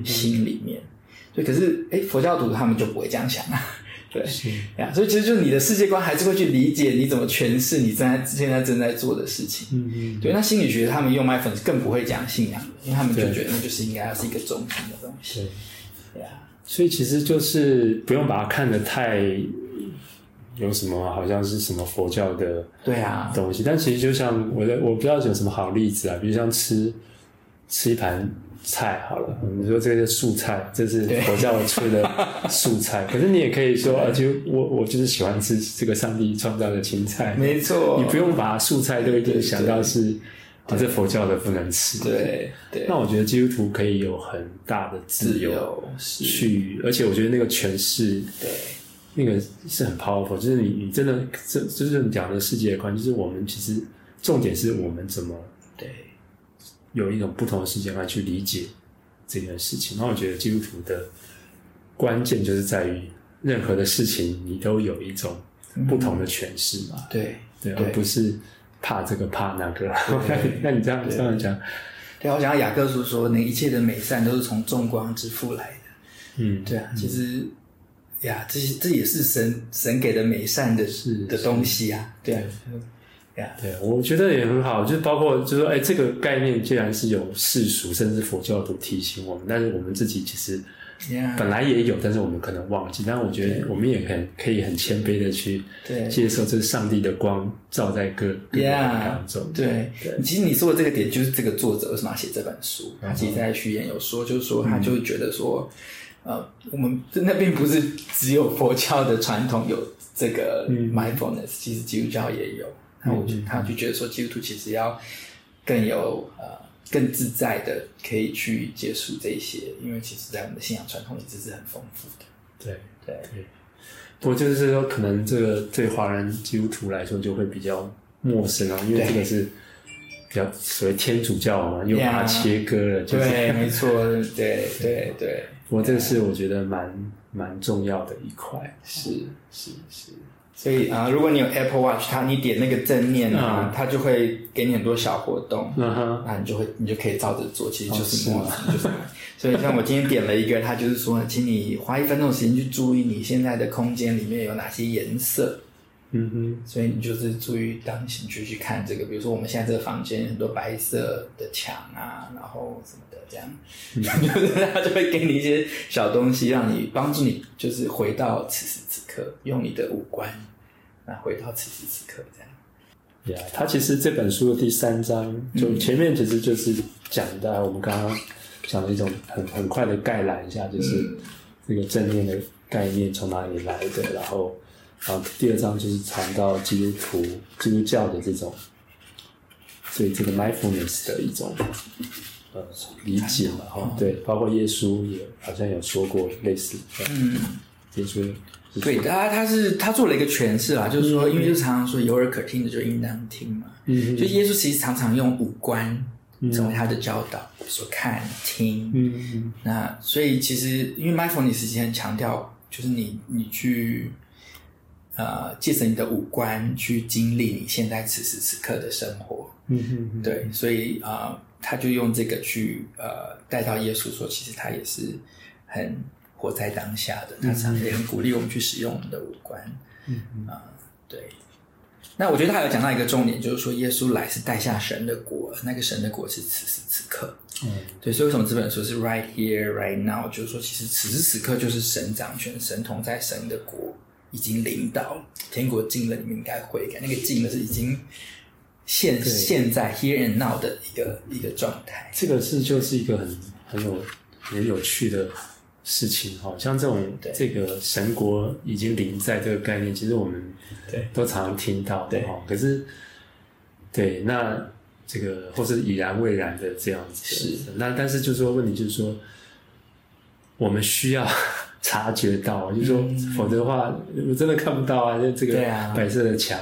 心里面。嗯、哼所以，可是，哎，佛教徒他们就不会这样想啊。对，是呀，所以其实就是你的世界观还是会去理解你怎么诠释你正在现在正在做的事情。嗯嗯，对。那心理学他们用 mindfulness 更不会讲信仰，因为他们就觉得那就是应该要是一个中性的东西。对，呀，所以其实就是不用把它看得太有什么，好像是什么佛教的对啊东西。但其实就像我的，我不知道有什么好例子啊，比如像吃吃一盘菜好了，你说这个是素菜，这是佛教出的 素菜，可是你也可以说，而且我我就是喜欢吃这个上帝创造的青菜，没错，你不用把素菜都一定想到是啊，这佛教的不能吃，对对。那我觉得基督徒可以有很大的自由去，而且我觉得那个诠释，对，那个是很 powerful，就是你你真的这就是你讲的世界观，就是我们其实重点是我们怎么对。有一种不同的世界观去理解这件事情，那我觉得基督徒的关键就是在于任何的事情你都有一种不同的诠释嘛，对对，而不是怕这个怕那个。那你这样这样讲，对，我想雅各书说，那一切的美善都是从众光之父来的。嗯，对啊，其实呀，这些这也是神神给的美善的是的东西啊，对啊。对，我觉得也很好，就是包括就是说，哎，这个概念既然是有世俗甚至佛教徒提醒我们，但是我们自己其实本来也有，但是我们可能忘记。但是我觉得我们也很可以很谦卑的去接受，这是上帝的光照在各各人当中。对，对，其实你说的这个点，就是这个作者为什么要写这本书？他其实在序言有说，就是说他就会觉得说，我们那并不是只有佛教的传统有这个 mindfulness，、嗯、其实基督教也有。那我就他就觉得说，基督徒其实要更有呃更自在的可以去接触这些，因为其实，在我们的信仰传统里，这是很丰富的。对对对。不过就是说，可能这个对华人基督徒来说就会比较陌生啊，因为这个是比较所谓天主教嘛，又把它切割了。就是、对，没错，对对对。不过这个是我觉得蛮蛮重要的一块，是是是。所以啊，如果你有 Apple Watch，它你点那个正念啊，嗯、它就会给你很多小活动，嗯哼，那你就会你就可以照着做，其实就是默想，就是。所以像我今天点了一个，它就是说，请你花一分钟时间去注意你现在的空间里面有哪些颜色，嗯哼，所以你就是注意当心去去看这个，比如说我们现在这个房间很多白色的墙啊，然后什么的这样，就是它就会给你一些小东西，让你帮助你就是回到此时此刻，用你的五官。那回到此时此刻，这样。呀，他其实这本书的第三章，就前面其实就是讲的，我们刚刚讲的一种很很快的概览一下，就是这个正念的概念从哪里来的，然后，然后第二章就是谈到基督徒、基督教的这种，所以这个 mindfulness 的一种呃理解嘛，哈，对，包括耶稣也好像有说过类似，嗯，耶稣。对，他他是他做了一个诠释啦，就是说，因为就常常说有耳可听的就应当听嘛，嗯，就耶稣其实常常用五官成为他的教导，比如说看、听，嗯，那所以其实因为 mindfulness 其实很强调，就是你你去呃借着你的五官去经历你现在此时此刻的生活，嗯哼，对，所以啊、呃，他就用这个去呃带到耶稣说，其实他也是很。活在当下的，他常也很鼓励我们去使用我们的五官。嗯嗯啊，对。那我觉得他有讲到一个重点，就是说耶稣来是带下神的国，那个神的国是此时此刻。嗯，对。所以为什么这本书是 right here, right now？就是说，其实此时此刻就是神掌权，神同在，神的国已经领导，天国近了，你们应该悔改。那个近的是已经现现在 here and now 的一个一个状态。这个是就是一个很很有很有趣的。事情哈，像这种这个神国已经临在这个概念，其实我们都常常听到的哈。可是，对那这个或是已然未然的这样子，是。那但是就是说问题就是说，我们需要 察觉到，就是说，否则的话我真的看不到啊。就这个白色的墙，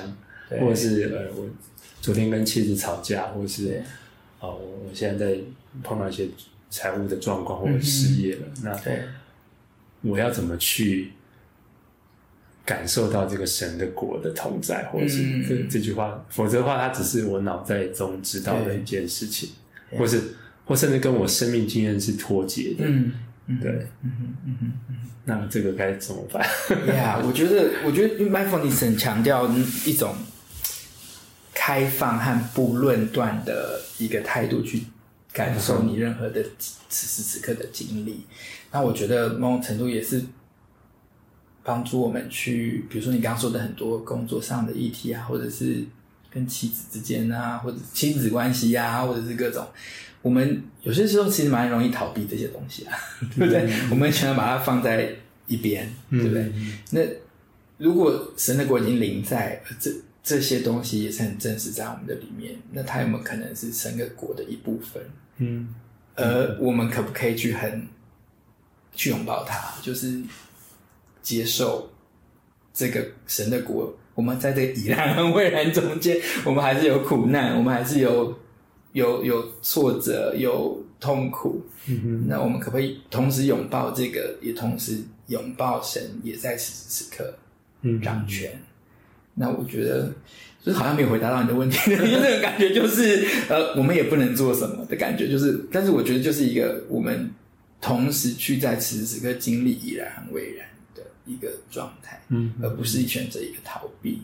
或者是呃，我昨天跟妻子吵架，或者是哦，我我现在在碰到一些。财务的状况或者失业了，嗯、那我要怎么去感受到这个神的国的同在，或者是这、嗯、这句话？否则的话，它只是我脑袋中知道的一件事情，或是或甚至跟我生命经验是脱节的。嗯，对，嗯嗯嗯嗯，那这个该怎么办？呀、yeah，我觉得，我觉得 mindfulness 很强调一种开放和不论断的一个态度去。感受你任何的此时此刻的经历，那我觉得某种程度也是帮助我们去，比如说你刚刚说的很多工作上的议题啊，或者是跟妻子之间啊，或者亲子关系啊，或者是各种，我们有些时候其实蛮容易逃避这些东西啊，对不对？嗯、我们全要把它放在一边，对不对？嗯、那如果神的国已经临在，这这些东西也是很真实在我们的里面，那它有没有可能是神的国的一部分？嗯，而我们可不可以去很去拥抱它，就是接受这个神的国？我们在这个已然和未然中间，我们还是有苦难，我们还是有有有挫折，有痛苦。嗯哼，那我们可不可以同时拥抱这个，也同时拥抱神，也在此时此刻掌权？嗯、那我觉得，就是好像没有回答到你的问题，因 为那种感觉就是，呃，我们也不能做什么的感觉，就是，但是我觉得就是一个我们同时去在此时此刻经历已然和未然的。一个状态，嗯，而不是选择一个逃避、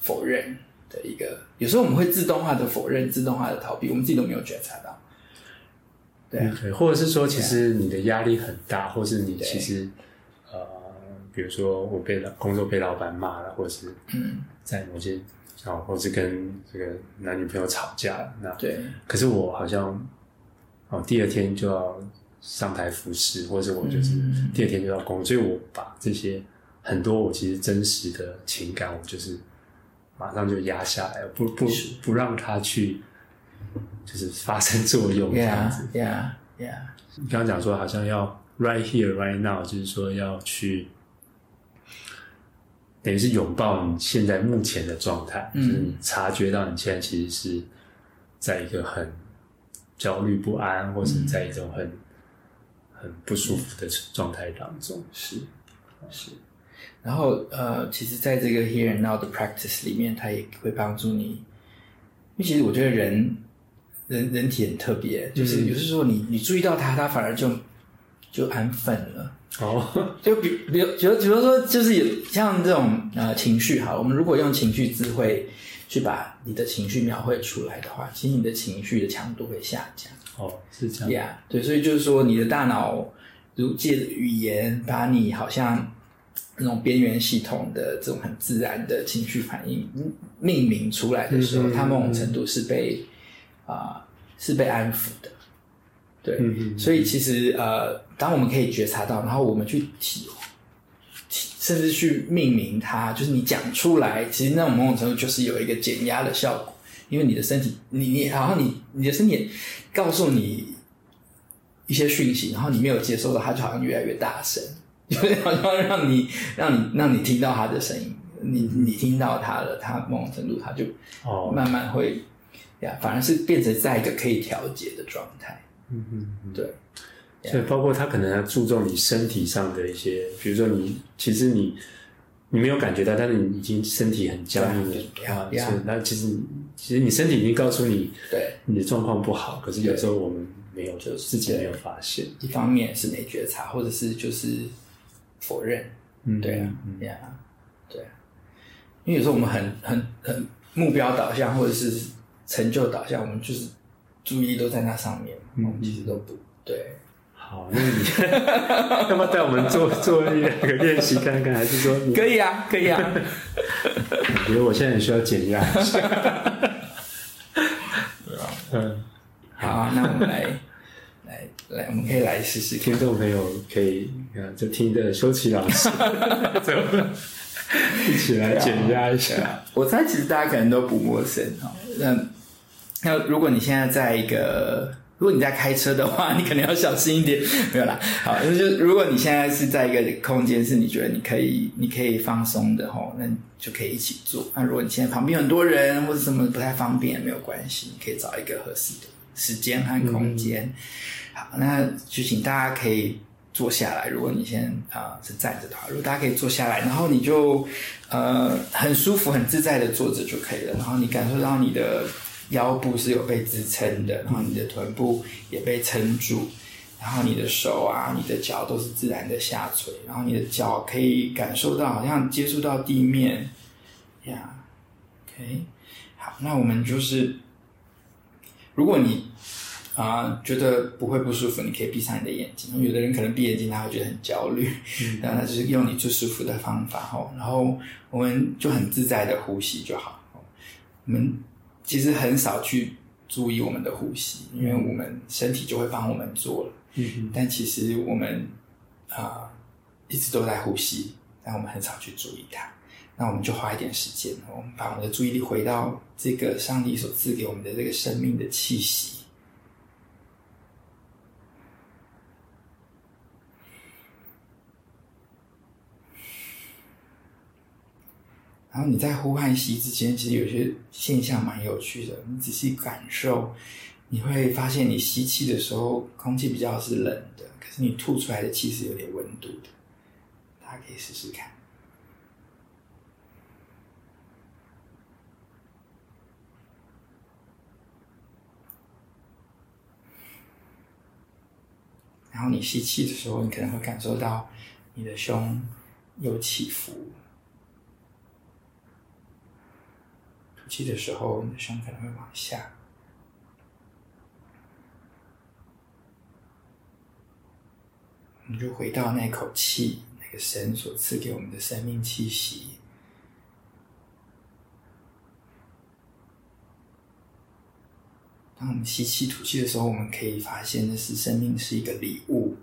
否认的一个。有时候我们会自动化的否认、自动化的逃避，我们自己都没有觉察到。对或者是说，其实你的压力很大，或是你其实呃，比如说我被工作被老板骂了，或者是嗯，在某些啊，或是跟这个男女朋友吵架了，那对，可是我好像哦，第二天就要。上台服侍，或者我就是第二天就要工作，嗯、所以我把这些很多我其实真实的情感，我就是马上就压下来，不不不让他去就是发生作用这样子。Yeah, yeah, yeah. 你刚刚讲说好像要 right here, right now，就是说要去等于是拥抱你现在目前的状态，嗯、就是你察觉到你现在其实是在一个很焦虑不安，或者在一种很。很不舒服的状态当中，是是，然后呃，其实，在这个 here and now 的 practice 里面，它也会帮助你。因为其实我觉得人人人体很特别，就是有时候你你注意到它，它反而就就安分了。哦，就比比如比如比如说，就是有像这种呃情绪，好，我们如果用情绪智慧去把你的情绪描绘出来的话，其实你的情绪的强度会下降。哦，是这样。Yeah，对，所以就是说，你的大脑如借着语言，把你好像那种边缘系统的这种很自然的情绪反应命名出来的时候，嗯、它某种程度是被啊、呃、是被安抚的。对，嗯、所以其实呃，当我们可以觉察到，然后我们去体，体甚至去命名它，就是你讲出来，其实那种某种程度就是有一个减压的效果。因为你的身体，你你，然后你你的身体告诉你一些讯息，然后你没有接收到，它就好像越来越大声，就好像让你让你让你听到它的声音，你你听到它了，它某种程度它就哦慢慢会呀，oh. 反而是变成在一个可以调节的状态。嗯嗯嗯，对。所以包括他可能要注重你身体上的一些，比如说你其实你。你没有感觉到，但是你已经身体很僵硬了啊！那其实其实你身体已经告诉你，对你的状况不好。可是有时候我们没有，就自己没有发现。一方面是没觉察，或者是就是否认。嗯，对啊，对啊，对啊。因为有时候我们很很很目标导向，或者是成就导向，我们就是注意力都在那上面，我们其实都不对。好，那你 要不要带我们做做一两个练习看看？还是说你可以啊，可以啊。我觉得我现在很需要减压。嗯，好啊，那我们来来来，我们可以来试试。听众朋友可以就听着修齐老师，一起来减压一下。我猜其实大家可能都不陌生哈。那那如果你现在在一个如果你在开车的话，你可能要小心一点。没有啦，好，那就如果你现在是在一个空间，是你觉得你可以，你可以放松的吼，那就可以一起做。那如果你现在旁边很多人或者什么不太方便，没有关系，你可以找一个合适的时间和空间。嗯、好，那就请大家可以坐下来。如果你现在啊、呃、是站着的话，如果大家可以坐下来，然后你就呃很舒服、很自在的坐着就可以了。然后你感受到你的。腰部是有被支撑的，然后你的臀部也被撑住，然后你的手啊、你的脚都是自然的下垂，然后你的脚可以感受到好像接触到地面，呀，OK，好，那我们就是，如果你啊、呃、觉得不会不舒服，你可以闭上你的眼睛。有的人可能闭眼睛他会觉得很焦虑，嗯、然后那就是用你最舒服的方法哦，然后我们就很自在的呼吸就好。我们其实很少去注意我们的呼吸，因为我们身体就会帮我们做了。嗯嗯。但其实我们啊、呃，一直都在呼吸，但我们很少去注意它。那我们就花一点时间，我们把我们的注意力回到这个上帝所赐给我们的这个生命的气息。然后你在呼和吸之间，其实有些现象蛮有趣的。你仔细感受，你会发现，你吸气的时候，空气比较是冷的，可是你吐出来的气是有点温度的。大家可以试试看。然后你吸气的时候，你可能会感受到你的胸有起伏。吐气的时候，你的胸可能会往下。我们就回到那口气，那个神所赐给我们的生命气息。当我们吸气、吐气的时候，我们可以发现，那是生命是一个礼物。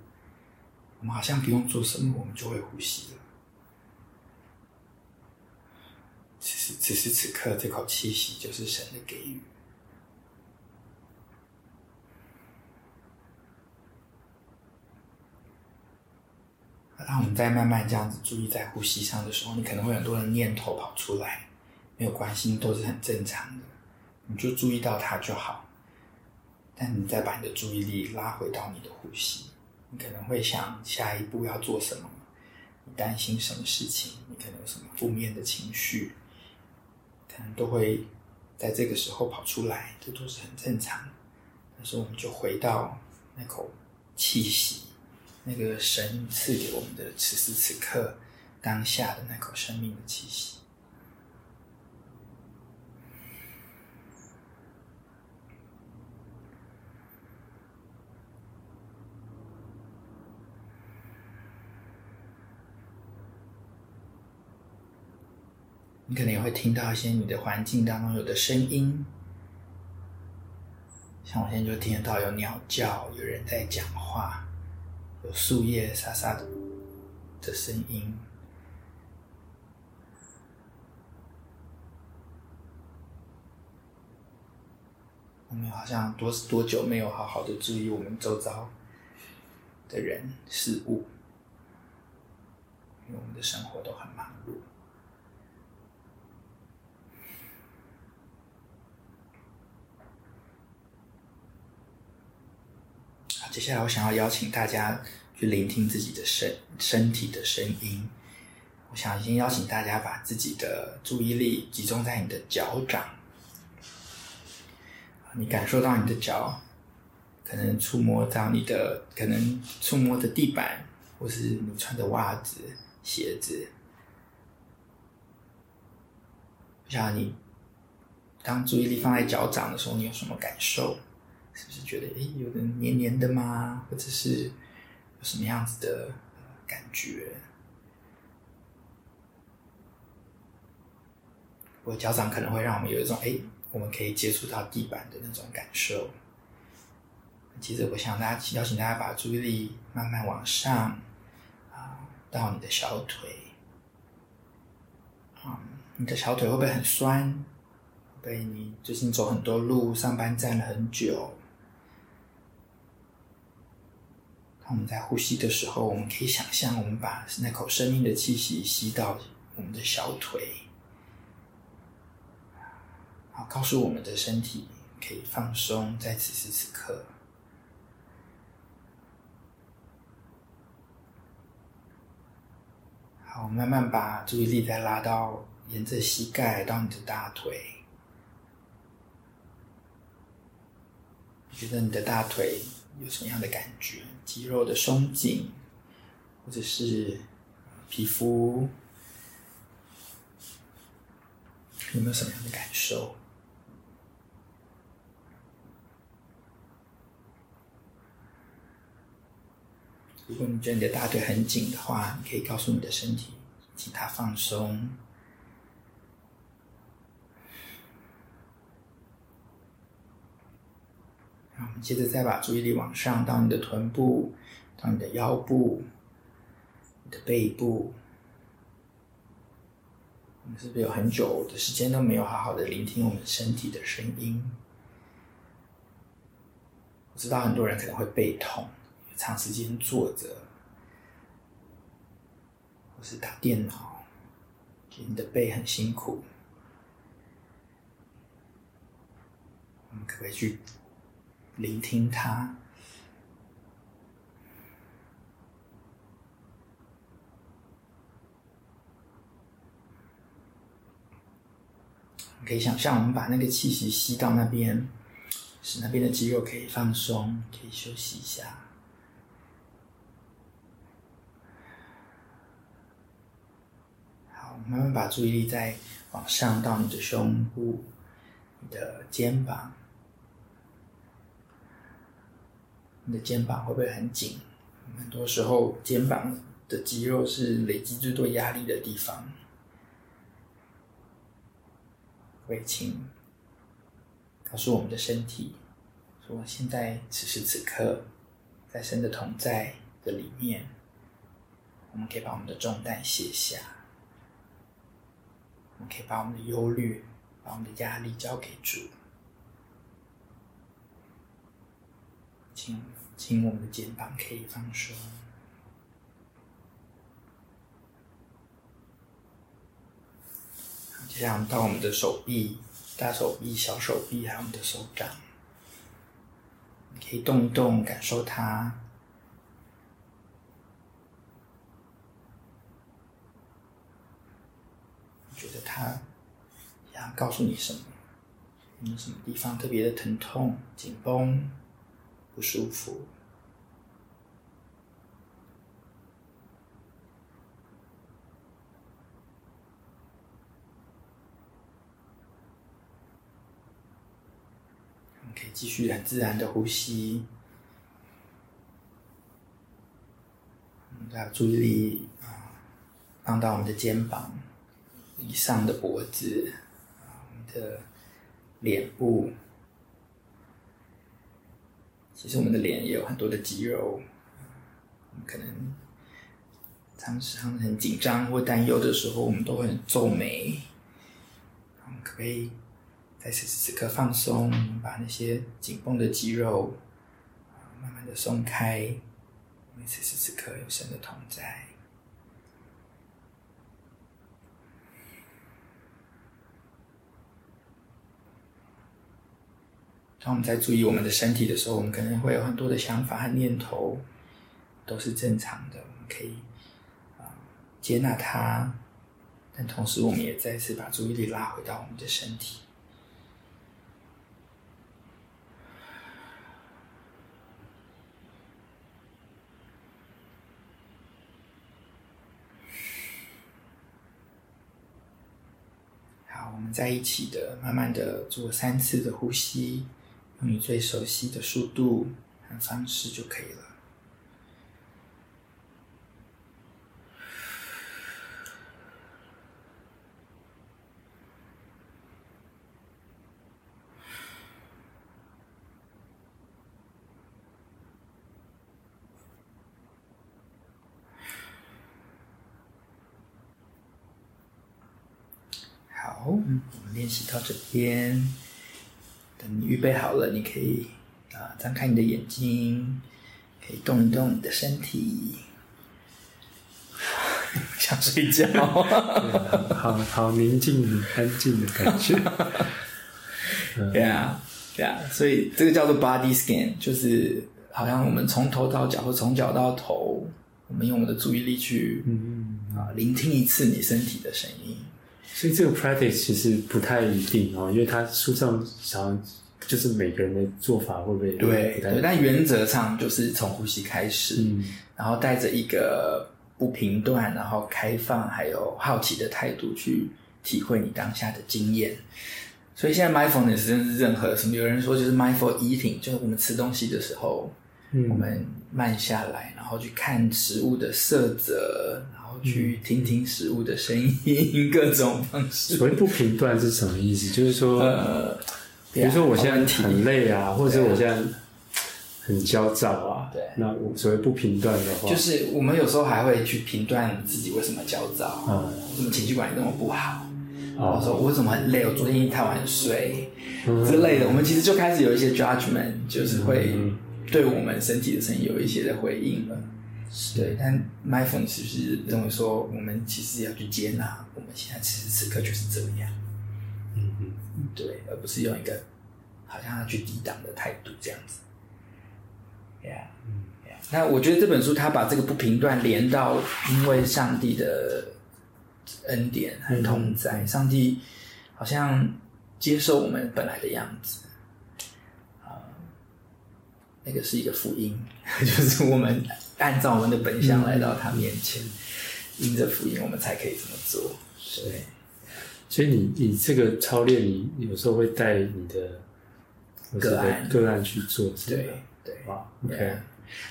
我们好像不用做什么，我们就会呼吸了。此时此时此刻，这口气息就是神的给予。当我们在慢慢这样子注意在呼吸上的时候，你可能会很多的念头跑出来，没有关系，都是很正常的。你就注意到它就好。但你再把你的注意力拉回到你的呼吸，你可能会想下一步要做什么，你担心什么事情，你可能有什么负面的情绪。可能都会在这个时候跑出来，这都是很正常。但是我们就回到那口气息，那个神赐给我们的此时此刻当下的那口生命的气息。你可能也会听到一些你的环境当中有的声音，像我现在就听得到有鸟叫，有人在讲话，有树叶沙沙的的声音。我们好像多多久没有好好的注意我们周遭的人事物，因为我们的生活都很忙碌。接下来，我想要邀请大家去聆听自己的身身体的声音。我想先邀请大家把自己的注意力集中在你的脚掌，你感受到你的脚可能触摸到你的，可能触摸的地板，或是你穿的袜子、鞋子。我想你当注意力放在脚掌的时候，你有什么感受？是不是觉得诶，有点黏黏的吗？或者是有什么样子的感觉？我脚掌可能会让我们有一种诶，我们可以接触到地板的那种感受。接着，我想大家邀请大家把注意力慢慢往上啊，到你的小腿。啊，你的小腿会不会很酸？对，你最近走很多路，上班站了很久。我们在呼吸的时候，我们可以想象，我们把那口生命的气息吸到我们的小腿，好，告诉我们的身体可以放松，在此时此刻。好，慢慢把注意力再拉到沿着膝盖到你的大腿，你觉得你的大腿有什么样的感觉？肌肉的松紧，或者是皮肤，有没有什么样的感受？如果你觉得你的大腿很紧的话，你可以告诉你的身体，请它放松。接着再把注意力往上到你的臀部，到你的腰部，你的背部。我们是不是有很久的时间都没有好好的聆听我们身体的声音？我知道很多人可能会背痛，长时间坐着，或是打电脑，你的背很辛苦。我们可不可以去聆听它？可以想象，我们把那个气息吸到那边，使那边的肌肉可以放松，可以休息一下。好，慢慢把注意力再往上到你的胸部、你的肩膀。你的肩膀会不会很紧？很多时候，肩膀的肌肉是累积最多压力的地方。会请告诉我们的身体，说现在此时此刻，在神的同在的里面，我们可以把我们的重担卸下，我们可以把我们的忧虑、把我们的压力交给主，请请我们的肩膀可以放松。接下来到我们的手臂、大手臂、小手臂，还有我们的手掌，你可以动一动，感受它。觉得它想告诉你什么？有什么地方特别的疼痛、紧绷、不舒服？可以继续很自然的呼吸，把注意力啊放到我们的肩膀以上的脖子，啊，我们的脸部。其实我们的脸也有很多的肌肉，我们可能常常很紧张或担忧的时候，我们都会皱眉。我们可不可以？在此时此刻放松，把那些紧绷的肌肉慢慢的松开。因为此时此刻有神的同在。当我们在注意我们的身体的时候，我们可能会有很多的想法和念头，都是正常的。我们可以啊接纳它，但同时我们也再次把注意力拉回到我们的身体。好我们在一起的，慢慢的做三次的呼吸，你最熟悉的速度和方式就可以了。好，我们练习到这边。等你预备好了，你可以啊，张开你的眼睛，可以动一动你的身体。想睡觉，好好宁静、安静的感觉。对啊，对啊，所以这个叫做 body scan，就是好像我们从头到脚，或从脚到头，我们用我们的注意力去嗯啊，聆听一次你身体的声音。所以这个 practice 其实不太一定哦，因为他书上想就是每个人的做法会不会不对？对，但原则上就是从呼吸开始，嗯，然后带着一个不评断、然后开放还有好奇的态度去体会你当下的经验。所以现在 mindfulness 真是任何什么，有人说就是 mindful eating，就是我们吃东西的时候，嗯，我们慢下来，然后去看食物的色泽。去听听食物的声音，各种方式。所谓不评断是什么意思？就是说，呃，比如说我现在很累啊，或者我现在很焦躁啊。对，那我所谓不评断的话，就是我们有时候还会去评断自己为什么焦躁，嗯，为什么情绪管理那么不好，然后说我为什么很累，我昨天太晚睡、嗯、之类的，我们其实就开始有一些 judgment，就是会对我们身体的声音有一些的回应了。是。对，但 mindfulness 是不是认为说，我们其实要去接纳我们现在此时此刻就是这样，嗯嗯，对，而不是用一个好像要去抵挡的态度这样子。Yeah，嗯，yeah. 那我觉得这本书他把这个不平断连到，因为上帝的恩典和同在，嗯、上帝好像接受我们本来的样子，啊，那个是一个福音，就是我们按照我们的本相来到他面前，因着福音，我们才可以这么做。对，所以你你这个操练，你有时候会带你的个案个案去做，对。对，哇，OK。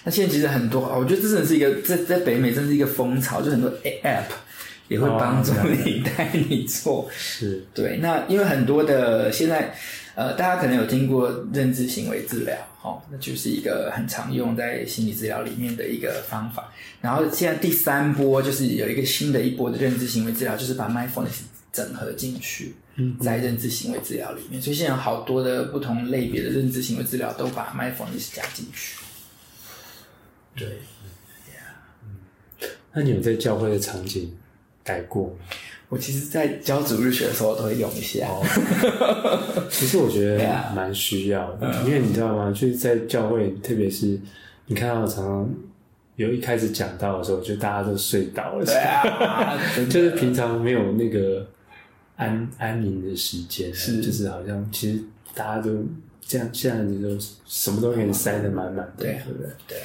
那现在其实很多，我觉得这真的是一个在在北美真是一个风潮，就很多 App 也会帮助你带你做。是，对。那因为很多的现在，呃，大家可能有听过认知行为治疗，哦，那就是一个很常用在心理治疗里面的一个方法。然后现在第三波就是有一个新的一波的认知行为治疗，就是把 Mindfulness 整合进去。嗯，在认知行为治疗里面，所以现在有好多的不同类别的认知行为治疗都把 mindfulness 加进去。对，嗯，那你有在教会的场景改过吗？我其实，在教主日学的时候，我都会用一下。其实我觉得 蛮需要的，啊，因为你知道吗？就是在教会，特别是你看到常常有一开始讲到的时候，就大家都睡倒了，对啊，就是平常没有那个。安安宁的时间是，就是好像其实大家都这样，现在就什么都给你塞得满满的，对不对？对。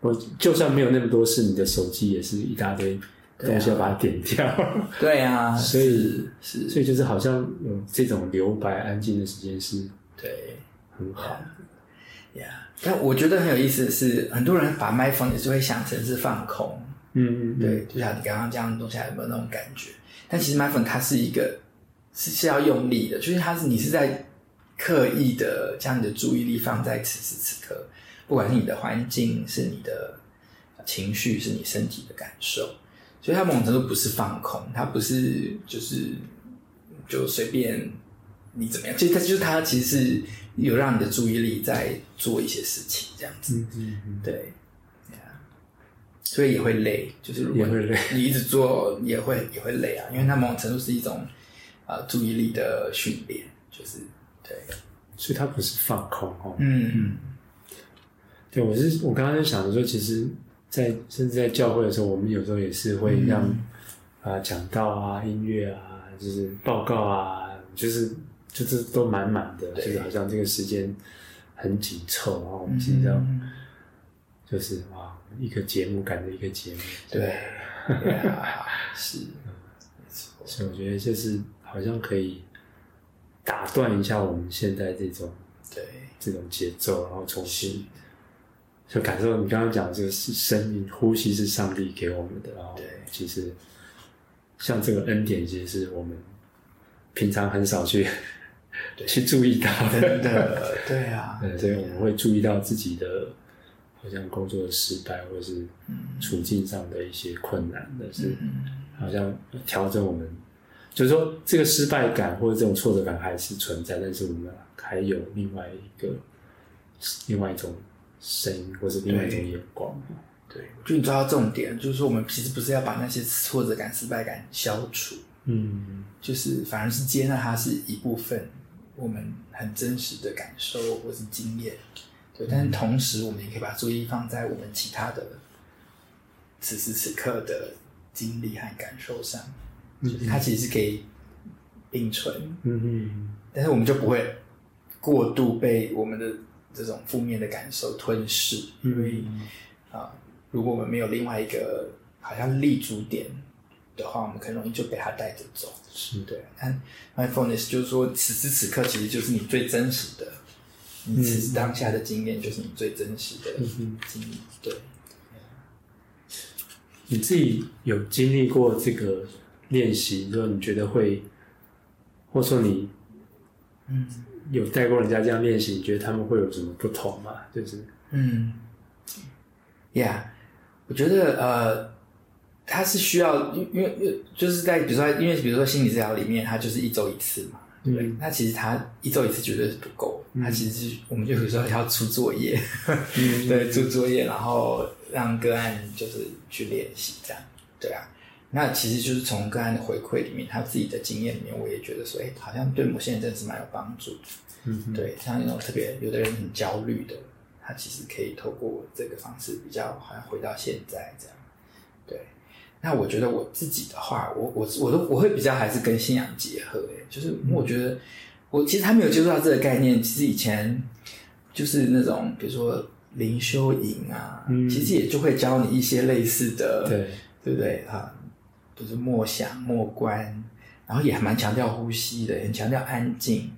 我就算没有那么多事，你的手机也是一大堆东西要把它点掉。对啊，所以是，所以就是好像有这种留白、安静的时间是，对，很好的。呀，但我觉得很有意思的是，很多人把 mindfulness 也是会想成是放空。嗯嗯，对，就像你刚刚这样东西，有没有那种感觉？但其实 mindfulness 它是一个是是要用力的，就是它是你是在刻意的将你的注意力放在此时此刻，不管是你的环境，是你的情绪，是你身体的感受，所以它某种程度不是放空，它不是就是就随便你怎么样，其实它就是它其实是有让你的注意力在做一些事情这样子，嗯嗯嗯，对。所以也会累，就是如果 你一直做也会也会累啊，因为它某种程度是一种呃注意力的训练，就是对，所以它不是放空哦。嗯嗯，对，我是我刚刚在想说，其实在，甚至在教会的时候，我们有时候也是会让啊讲道啊、音乐啊，就是报告啊，就是就是都满满的，就是好像这个时间很紧凑，然后我们现在就是哇。一个节目赶着一个节目，对，是。所以我觉得就是好像可以打断一下我们现在这种对。这种节奏，然后重新就感受你刚刚讲的这个是生命呼吸是上帝给我们的，然后对，其实像这个恩典，其实是我们平常很少去 去注意到的，的，对啊，对，所以我们会注意到自己的。好像工作的失败，或者是处境上的一些困难但是，好像调整我们，就是说这个失败感或者这种挫折感还是存在，但是我们还有另外一个另外一种声音，或是另外一种眼光。对，我觉得你抓到重点，就是说我们其实不是要把那些挫折感、失败感消除，嗯，就是反而是接纳它是一部分，我们很真实的感受或是经验。对，但是同时，我们也可以把注意力放在我们其他的此时此刻的经历和感受上，就是它其实是可以并存。嗯嗯。但是我们就不会过度被我们的这种负面的感受吞噬，因为啊，如果我们没有另外一个好像立足点的话，我们很容易就被它带着走。是对。但 mindfulness 就是说，此时此刻其实就是你最真实的。你此时当下的经验就是你最真实的经历，对。你自己有经历过这个练习，说你觉得会，或者说你，嗯，有带过人家这样练习，你觉得他们会有什么不同吗？就是，嗯，Yeah，我觉得呃，他是需要，因因为就是在比如说，因为比如说心理治疗里面，他就是一周一次嘛，对，对、嗯、那其实他一周一次绝对是不够，他其实是我们就比如说要出作业，嗯、对，出作业，然后让个案就是去练习这样，对啊。那其实就是从个案的回馈里面，他自己的经验里面，我也觉得说，哎，好像对某些人真的是蛮有帮助的。嗯，对，像那种特别有的人很焦虑的，他其实可以透过这个方式，比较好像回到现在这样。对，那我觉得我自己的话，我我我都我会比较还是跟信仰结合，哎，就是我觉得我其实还没有接触到这个概念，其实以前就是那种比如说灵修营啊，嗯，其实也就会教你一些类似的，对，对不对啊？就是默想、默观，然后也还蛮强调呼吸的，很强调安静，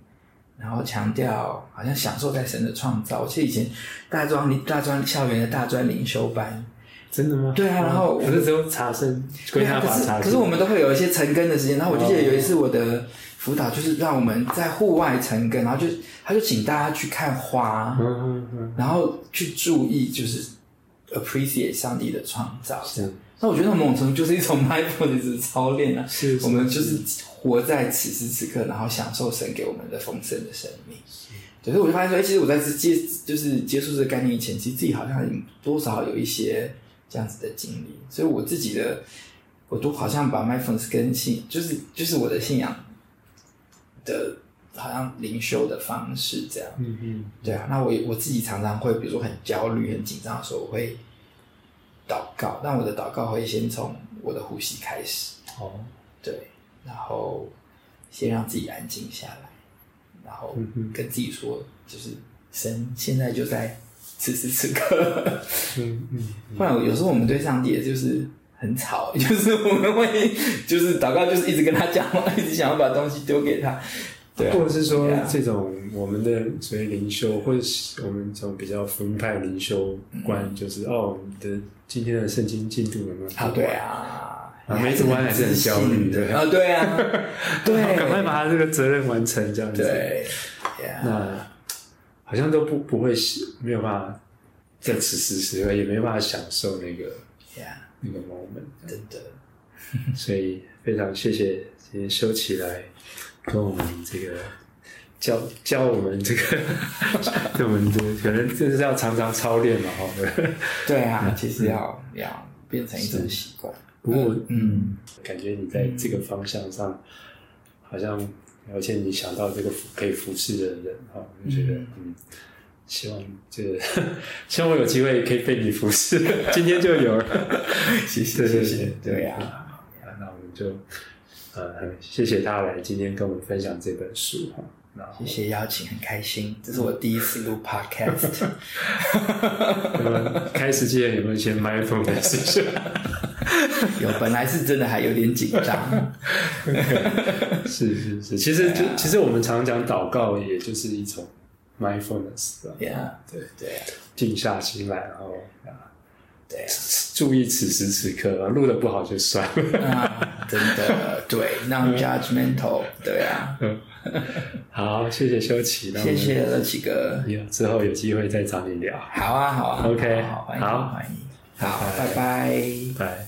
然后强调好像享受在神的创造。我记得以前大专、大专校园的大专灵修班，真的吗？对啊，然后我是只有查生，归纳法查证。可是我们都会有一些晨更的时间，然后我就记得有一次我的辅导就是让我们在户外晨更，然后就他就请大家去看花，嗯嗯嗯，然后去注意就是 appreciate 上帝的创造。是。那我觉得某种程度就是一种 mindfulness 操练啊，是，我们就是活在此时此刻，然后享受神给我们的丰盛的生命。所以我就发现说，哎，其实我在接就是接触这个概念以前，其实自己好像多少有一些这样子的经历。所以我自己的，我都好像把 mindfulness 跟信，就是就是我的信仰的，好像灵修的方式这样。嗯嗯，对啊。那我我自己常常会，比如说很焦虑、很紧张的时候，我会。祷告，但我的祷告会先从我的呼吸开始。哦，对，然后先让自己安静下来，然后跟自己说，就是神现在就在此时此刻。嗯嗯，不然有时候我们对上帝也就是很吵，就是我们会就是祷告，就是一直跟他讲话，一直想要把东西丢给他。对啊，或者是说这种我们的所谓灵修，或者是我们这种比较福音派灵修观，嗯、就是哦，我们的今天的圣经进度有没有？啊，对啊，啊，没读完还是很焦虑，的 啊，对啊，对，赶快把他这个责任完成，这样子。对，那好像都不不会没有办法在此时此刻，也没办法享受那个那个 moment，真的。所以非常谢谢今天修起来。跟我们这个教教我们这个，对我们这个可能就是要常常操练嘛，哈。对啊，其实要要变成一种习惯。不过，嗯，感觉你在这个方向上，好像而且你想到这个可以服侍的人，哈，我就觉得，嗯，希望这个 希望我有机会可以被你服侍，今天就有了，谢谢谢谢，对呀，那我们就。呃，谢谢他来今天跟我们分享这本书哈。谢谢邀请，很开心，这是我第一次录 podcast。开始之前有没有先 mindfulness？有，本来是真的还有点紧张。是是是，其实就其实我们常常讲祷告，也就是一种 mindfulness。对啊，对对，静下心来，然后。对啊，注意此时此刻，录的不好就算了。啊，真的，对，non-judgmental，对啊。好，谢谢修奇，谢谢乐奇哥，之后有机会再找你聊。好啊，好啊，OK，好，欢迎，好，拜拜，拜。